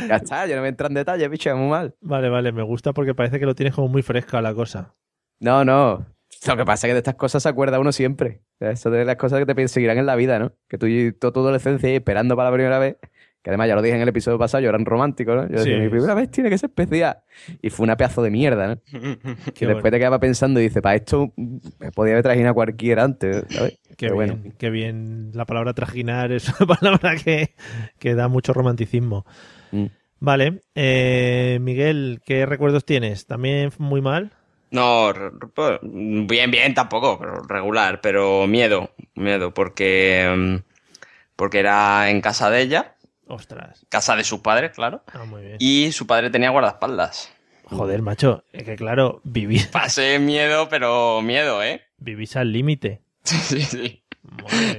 [SPEAKER 5] Ya está, yo no me entro en detalles, bicho, muy mal.
[SPEAKER 1] Vale, vale, me gusta porque parece que lo tienes como muy fresca la cosa.
[SPEAKER 5] No, no. Lo que pasa es que de estas cosas se acuerda uno siempre. Eso de las cosas que te perseguirán en la vida, ¿no? Que tú y toda tu adolescencia ahí esperando para la primera vez. Que además ya lo dije en el episodio pasado, yo era un romántico, ¿no? Yo decía,
[SPEAKER 1] Sí.
[SPEAKER 5] mi primera vez tiene que ser especial. Y fue una pedazo de mierda, ¿no?
[SPEAKER 1] Qué
[SPEAKER 5] y después te quedaba pensando y dice, para esto me podía haber a cualquiera antes, ¿sabes?
[SPEAKER 1] Qué
[SPEAKER 5] Pero
[SPEAKER 1] bien,
[SPEAKER 5] bueno.
[SPEAKER 1] qué bien. La palabra trajinar es una palabra que, que da mucho romanticismo.
[SPEAKER 5] Mm.
[SPEAKER 1] Vale, eh, Miguel, ¿qué recuerdos tienes? ¿También muy mal?
[SPEAKER 3] No, pues, bien, bien tampoco, pero regular, pero miedo, miedo, porque, mm, porque era en casa de ella,
[SPEAKER 1] Ostras.
[SPEAKER 3] casa de sus padres, claro,
[SPEAKER 1] Ah, muy bien.
[SPEAKER 3] y su padre tenía guardaespaldas.
[SPEAKER 1] Joder, macho, es que claro, vivís,
[SPEAKER 3] Pasé miedo, pero miedo, ¿eh?
[SPEAKER 1] vivís al límite.
[SPEAKER 3] Sí, sí,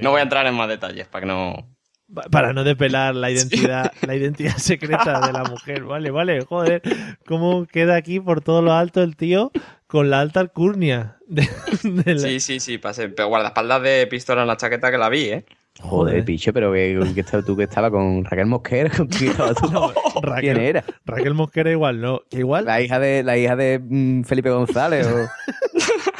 [SPEAKER 3] No voy a entrar en más detalles para que no...
[SPEAKER 1] Pa- Para no depelar la identidad, la identidad secreta de la mujer. Vale, vale, joder. ¿Cómo queda aquí por todo lo alto el tío con la alta alcurnia? De, de la-
[SPEAKER 3] Sí, sí, sí, pasé. Pero guardaespaldas de pistola en la chaqueta que la vi, ¿eh?
[SPEAKER 5] Joder, bicho, pero que, que estaba- tú que estabas con Raquel Mosquera, ¿con quién?
[SPEAKER 1] No,
[SPEAKER 5] ¿Quién
[SPEAKER 1] Raquel,
[SPEAKER 5] era?
[SPEAKER 1] Raquel Mosquera igual, no. Que igual
[SPEAKER 5] La hija de, la hija de mm, Felipe González. o-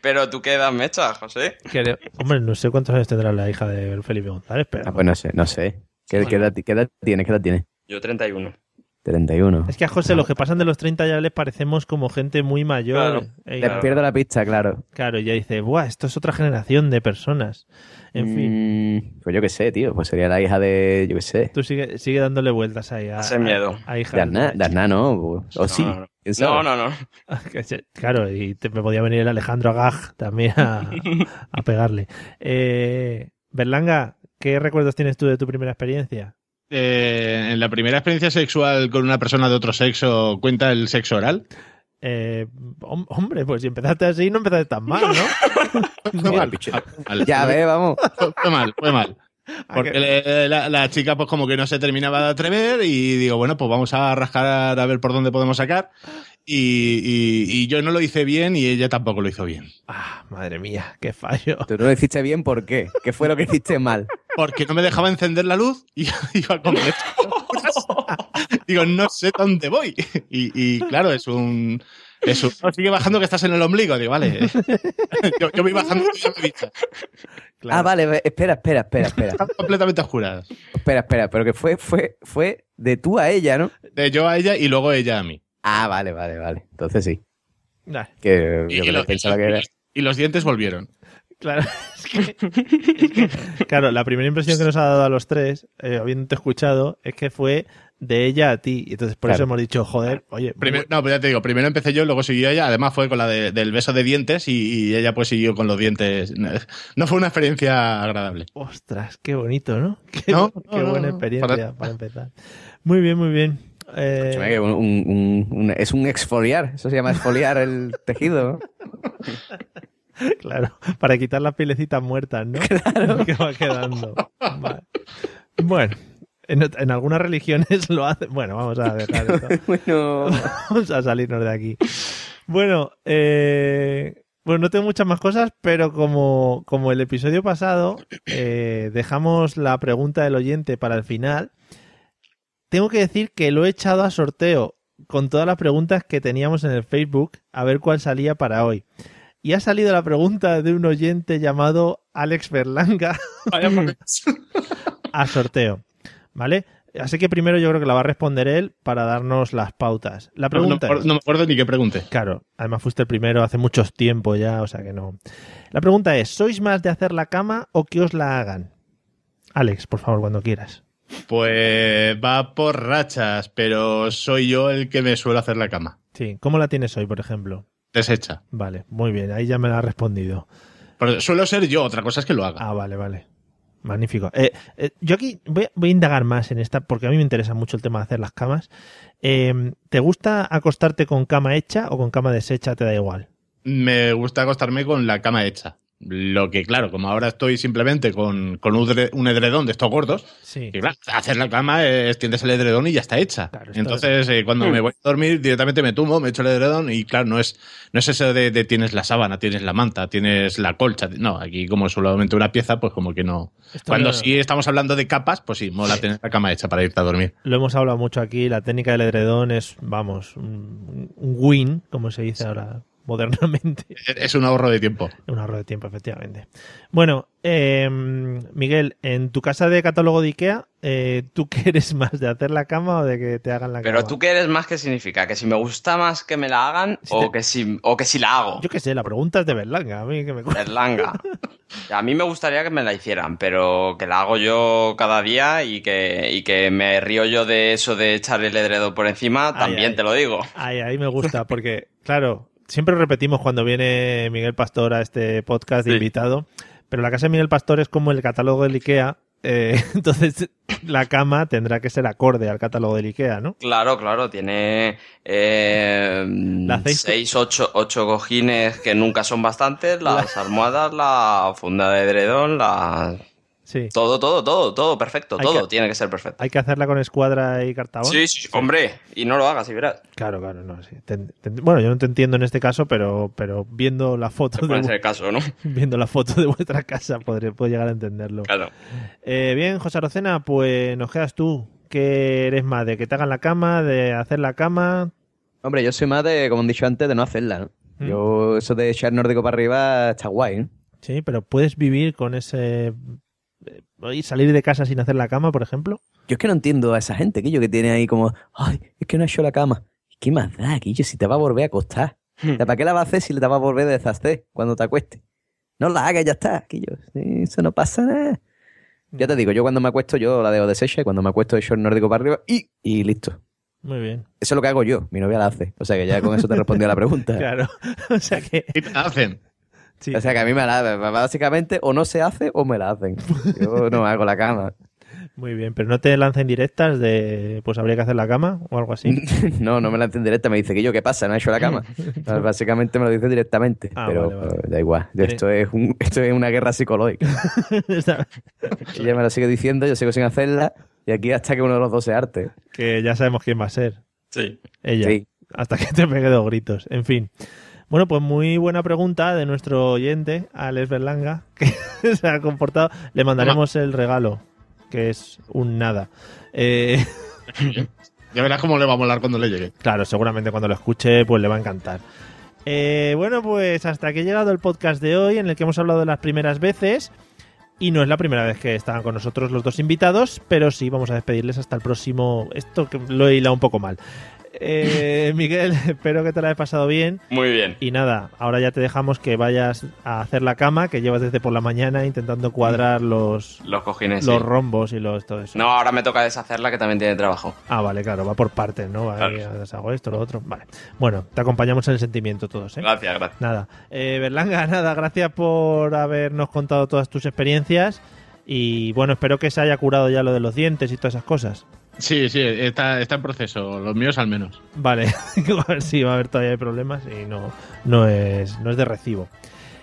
[SPEAKER 3] Pero tú qué edad me echas, José.
[SPEAKER 1] Creo- hombre, no sé cuántos años tendrá la hija de Felipe González, pero
[SPEAKER 5] Ah, pues no sé, no sé. ¿Qué, qué edad, qué edad tienes? ¿Qué edad tienes?
[SPEAKER 3] Yo 31.
[SPEAKER 5] 31.
[SPEAKER 1] es que a José los que pasan de los 30 ya les parecemos como gente muy mayor.
[SPEAKER 3] Claro.
[SPEAKER 1] Eh,
[SPEAKER 5] Les pierdo la pista, claro.
[SPEAKER 1] Claro, y ya dice, Buah, esto es otra generación de personas. En fin,
[SPEAKER 5] Mm, pues yo qué sé, tío. Pues sería la hija de, yo qué sé.
[SPEAKER 1] tú sigue, sigue dándole vueltas ahí a,
[SPEAKER 3] Hace miedo.
[SPEAKER 1] a, a hija.
[SPEAKER 5] De Aznar, ¿no? O o sí.
[SPEAKER 3] no, no. No,
[SPEAKER 1] Claro, y te- me podía venir el Alejandro Agag también a, a pegarle. Eh, Berlanga, ¿qué recuerdos tienes tú de tu primera experiencia?
[SPEAKER 2] Eh, en la primera experiencia sexual con una persona de otro sexo, ¿cuenta el sexo oral?
[SPEAKER 1] Eh, hom- hombre, pues si empezaste así, no empezaste tan mal, ¿no?
[SPEAKER 2] Fue mal.
[SPEAKER 5] Ya ves, vamos.
[SPEAKER 2] Fue mal, fue mal. Porque le- la, la chica pues como que no se terminaba de atrever y digo, bueno, pues vamos a rascar a ver por dónde podemos sacar. Y, y- y yo no lo hice bien y ella tampoco lo hizo bien.
[SPEAKER 1] Ah, madre mía, qué fallo.
[SPEAKER 5] Tú no lo hiciste bien, ¿por qué? ¿Qué fue lo que hiciste mal?
[SPEAKER 2] Porque no me dejaba encender la luz y iba con Digo, no sé dónde voy. Y, y, claro, es un... Es un "No, sigue bajando que estás en el ombligo. Digo, vale. Yo, yo voy bajando y ya me he visto.
[SPEAKER 1] Claro.
[SPEAKER 5] Ah, vale, espera, espera, espera, espera.
[SPEAKER 2] Están completamente oscuras.
[SPEAKER 5] espera, espera, pero que fue, fue, fue de tú a ella, ¿no?
[SPEAKER 2] De yo a ella y luego ella a mí.
[SPEAKER 5] Ah, vale, vale, vale. Entonces sí.
[SPEAKER 1] Nah,
[SPEAKER 5] Que
[SPEAKER 2] Y,
[SPEAKER 5] yo
[SPEAKER 2] y
[SPEAKER 5] que
[SPEAKER 2] los,
[SPEAKER 5] pensaba que era.
[SPEAKER 2] y los dientes volvieron.
[SPEAKER 1] Claro, es que, es que- claro, la primera impresión que nos ha dado a los tres, eh, habiéndote escuchado, es que fue de ella a ti. Y entonces por eso hemos dicho, joder, oye,
[SPEAKER 2] Primero, no, pues ya te digo, primero empecé yo, luego siguió ella. Además fue con la de- del beso de dientes y, y ella pues siguió con los dientes. No fue una experiencia agradable.
[SPEAKER 1] ostras, qué bonito, ¿no? Qué,
[SPEAKER 2] No,
[SPEAKER 1] qué
[SPEAKER 2] no,
[SPEAKER 1] buena
[SPEAKER 2] no.
[SPEAKER 1] experiencia para...
[SPEAKER 2] Para-
[SPEAKER 1] empezar. Muy bien, muy bien. Eh,
[SPEAKER 5] un- un- un- es un exfoliar. Eso se llama exfoliar el tejido.
[SPEAKER 1] claro, para quitar las pielecitas muertas, ¿no? Claro. Que va quedando. Vale. Bueno, en algunas religiones lo hacen. Bueno, vamos a dejar esto.
[SPEAKER 5] bueno.
[SPEAKER 1] Vamos a salirnos de aquí. Bueno, eh, bueno, no tengo muchas más cosas, pero como, como el episodio pasado, eh, dejamos la pregunta del oyente para el final. Tengo que decir que lo he echado a sorteo con todas las preguntas que teníamos en el Facebook, a ver cuál salía para hoy. Y ha salido la pregunta de un oyente llamado Alex Berlanga a sorteo. ¿Vale? Así que primero yo creo que la va a responder él para darnos las pautas. La
[SPEAKER 2] No, no, me
[SPEAKER 1] pregunta es-
[SPEAKER 2] no me acuerdo ni qué pregunté.
[SPEAKER 1] Claro, además fuiste el primero hace mucho tiempo ya, o sea que no. La pregunta es, ¿sois más de hacer la cama o que os la hagan? Alex, por favor, cuando quieras.
[SPEAKER 2] Pues va por rachas, pero soy yo el que me suelo hacer la cama.
[SPEAKER 1] Sí, ¿cómo la tienes hoy, por ejemplo?
[SPEAKER 2] Deshecha.
[SPEAKER 1] Vale, muy bien, ahí ya me la has respondido.
[SPEAKER 2] Pero suelo ser yo, otra cosa es que lo haga.
[SPEAKER 1] Ah, vale, vale. Magnífico. Eh, eh, yo aquí voy, a- voy a indagar más en esta porque a mí me interesa mucho el tema de hacer las camas. Eh, ¿Te gusta acostarte con cama hecha o con cama deshecha? Te da igual.
[SPEAKER 2] Me gusta acostarme con la cama hecha. Lo que, claro, como ahora estoy simplemente con, con un dre- un edredón de estos gordos,
[SPEAKER 1] Sí.
[SPEAKER 2] y claro, hacer la cama es tiendes el edredón y ya está hecha.
[SPEAKER 1] Claro,
[SPEAKER 2] Entonces, eh, cuando me voy a dormir, directamente me tumbo, me echo el edredón y claro, no es, no es eso de, de tienes la sábana, tienes la manta, tienes la colcha. No, aquí como es solamente una pieza, pues como que no.
[SPEAKER 1] Esto
[SPEAKER 2] Cuando sí estamos hablando de capas, pues sí, mola tener la cama hecha para irte a dormir.
[SPEAKER 1] Lo hemos hablado mucho aquí, la técnica del edredón es, vamos, un, un win, como se dice ahora modernamente.
[SPEAKER 2] Es- un ahorro de tiempo.
[SPEAKER 1] Un ahorro de tiempo, efectivamente. Bueno, eh, Miguel, en tu casa de catálogo de Ikea, eh, ¿tú qué eres más, de hacer la cama o de que te hagan la
[SPEAKER 3] Pero
[SPEAKER 1] cama?
[SPEAKER 3] tú qué eres más, ¿qué significa? ¿Que si me gusta más que me la hagan
[SPEAKER 1] Si
[SPEAKER 3] o,
[SPEAKER 1] te-
[SPEAKER 3] que si, o que si la hago?
[SPEAKER 1] Yo qué sé, la pregunta es de Berlanga, a mí que me
[SPEAKER 3] Berlanga. A mí me gustaría que me la hicieran, pero que la hago yo cada día y que, y que me río yo de eso de echar el edredo por encima,
[SPEAKER 1] Ay,
[SPEAKER 3] también
[SPEAKER 1] ay.
[SPEAKER 3] te lo digo.
[SPEAKER 1] Ahí, ahí me gusta, porque, claro, siempre repetimos cuando viene Miguel Pastor a este podcast de
[SPEAKER 3] Sí.
[SPEAKER 1] invitado, pero la casa de Miguel Pastor es como el catálogo del Ikea, eh, entonces la cama tendrá que ser acorde al catálogo del Ikea, ¿no?
[SPEAKER 3] Claro, claro, tiene eh, seis, ocho, ocho cojines que nunca son bastantes, las almohadas, la funda de edredón, la...
[SPEAKER 1] Sí.
[SPEAKER 3] Todo, todo, todo, todo perfecto,
[SPEAKER 1] Hay
[SPEAKER 3] todo
[SPEAKER 1] que-
[SPEAKER 3] tiene que ser perfecto.
[SPEAKER 1] Hay que hacerla con escuadra y cartabón.
[SPEAKER 3] Sí, sí, hombre, y no lo hagas, y verás.
[SPEAKER 1] Claro, claro, no, sí. Te- te- bueno, yo no te entiendo en este caso, pero, pero viendo la foto
[SPEAKER 3] Se puede
[SPEAKER 1] de,
[SPEAKER 3] ser el caso, ¿no?
[SPEAKER 1] viendo la foto de vuestra casa podré, puedo llegar a entenderlo.
[SPEAKER 3] Claro.
[SPEAKER 1] Eh, bien, José Arocena, pues nos quedas tú. ¿Qué eres más? ¿De que te hagan la cama? ¿De hacer la cama?
[SPEAKER 5] Hombre, yo soy más de, como han dicho antes, de no hacerla, ¿no?
[SPEAKER 1] Mm.
[SPEAKER 5] Yo, eso de echar nórdico para arriba está guay, ¿no?
[SPEAKER 1] Sí, pero puedes vivir con ese... eh, y salir de casa sin hacer la cama, por ejemplo.
[SPEAKER 5] Yo es que no entiendo a esa gente, Quillo, que tiene ahí como, ay, es que no ha hecho la cama. ¿Qué más da, Quillo, si te va a volver a acostar? O sea, ¿Para qué la vas a hacer si te va a volver a deshacer cuando te acuestes? No la hagas, ya está, Quillo. Sí, Eso no pasa nada. Ya te digo, yo cuando me acuesto, yo la dejo deshecha y cuando me acuesto echo el nórdico para arriba y, y listo.
[SPEAKER 1] Muy bien.
[SPEAKER 5] Eso es lo que hago yo, mi novia la hace. O sea que ya con eso te respondí a la pregunta.
[SPEAKER 1] Claro. o sea que...
[SPEAKER 2] ¿Qué hacen?
[SPEAKER 1] Sí.
[SPEAKER 5] O sea que a mí me la básicamente o no se hace o me la hacen. Yo no hago la cama.
[SPEAKER 1] Muy bien, pero no te lancen directas de pues habría que hacer la cama o algo así.
[SPEAKER 5] No, no me la hacen directa, me dice que yo, ¿qué pasa? ¿No he hecho la cama? Pues básicamente me lo dice directamente,
[SPEAKER 1] Ah,
[SPEAKER 5] pero
[SPEAKER 1] vale, vale.
[SPEAKER 5] da igual. Esto, es un- esto es una guerra psicológica. Ella me lo sigue diciendo, yo sigo sin hacerla, y aquí hasta que uno de los dos se arte.
[SPEAKER 1] que ya sabemos quién va a ser.
[SPEAKER 3] Sí.
[SPEAKER 1] Ella.
[SPEAKER 5] Sí.
[SPEAKER 1] Hasta que te pegue dos gritos. En fin. Bueno, pues muy buena pregunta de nuestro oyente, Alex Berlanga, que se ha comportado. Le mandaremos el regalo, que es un nada. Eh,
[SPEAKER 2] Ya verás cómo le va a molar cuando le llegue.
[SPEAKER 1] claro, seguramente cuando lo escuche, pues le va a encantar. Eh, bueno, pues hasta aquí ha llegado el podcast de hoy, en el que hemos hablado de las primeras veces. Y no es la primera vez que están con nosotros los dos invitados, pero sí, vamos a despedirles hasta el próximo. Esto lo he hilado un poco mal. Eh, Miguel, espero que te la hayas pasado bien.
[SPEAKER 3] Muy bien.
[SPEAKER 1] Y nada, ahora ya te dejamos que vayas a hacer la cama, que llevas desde por la mañana intentando cuadrar los,
[SPEAKER 3] Los cojines,
[SPEAKER 1] los
[SPEAKER 3] sí.
[SPEAKER 1] rombos y los todo eso.
[SPEAKER 3] No, ahora me toca deshacerla, que también tiene trabajo.
[SPEAKER 1] Ah, vale, claro, va por partes, ¿no?
[SPEAKER 3] Claro.
[SPEAKER 1] hago esto, lo otro. Vale. Bueno, te acompañamos en el sentimiento todos, ¿eh?
[SPEAKER 3] Gracias, gracias.
[SPEAKER 1] Nada. Eh, Berlanga, nada, gracias por habernos contado todas tus experiencias. Y bueno, espero que se haya curado ya lo de los dientes y todas esas cosas.
[SPEAKER 2] Sí, sí, está, está en proceso. Los míos al menos.
[SPEAKER 1] Vale, a ver si va a haber todavía problemas y no, no, es, no es de recibo.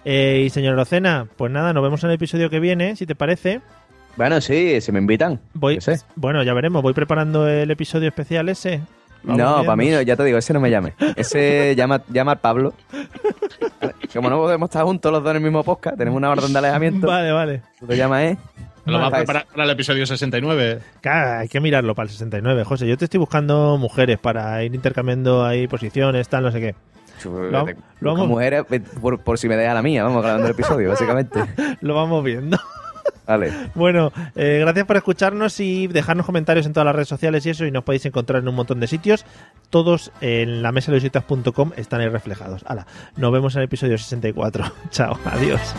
[SPEAKER 1] Eh, y señor Locena, pues nada, nos vemos en el episodio que viene, si te parece.
[SPEAKER 5] Bueno, sí, si me invitan.
[SPEAKER 1] Voy,
[SPEAKER 5] sé.
[SPEAKER 1] Bueno, ya veremos, voy preparando el episodio especial ese.
[SPEAKER 5] No, para mí, no, ya te digo, ese no me llame. Ese llama, llama al Pablo. Como no podemos estar juntos los dos en el mismo podcast, tenemos una orden de alejamiento.
[SPEAKER 1] Vale, vale.
[SPEAKER 5] Tú lo llamas, ¿eh?
[SPEAKER 2] Lo va a preparar para el episodio 69.
[SPEAKER 1] Claro, hay que mirarlo para el 69, José. Yo te estoy buscando mujeres para ir intercambiando ahí posiciones, tal, no sé qué. Lo- lo
[SPEAKER 5] Busca
[SPEAKER 1] vamos-
[SPEAKER 5] mujeres eh, por, por si me deja la mía, vamos grabando el episodio, básicamente.
[SPEAKER 1] Lo vamos viendo. Bueno, eh, gracias por escucharnos y dejarnos comentarios en todas las redes sociales y eso, y nos podéis encontrar en un montón de sitios. Todos en la mesa de están ahí reflejados. Hala, nos vemos en el episodio 64. Chao, adiós.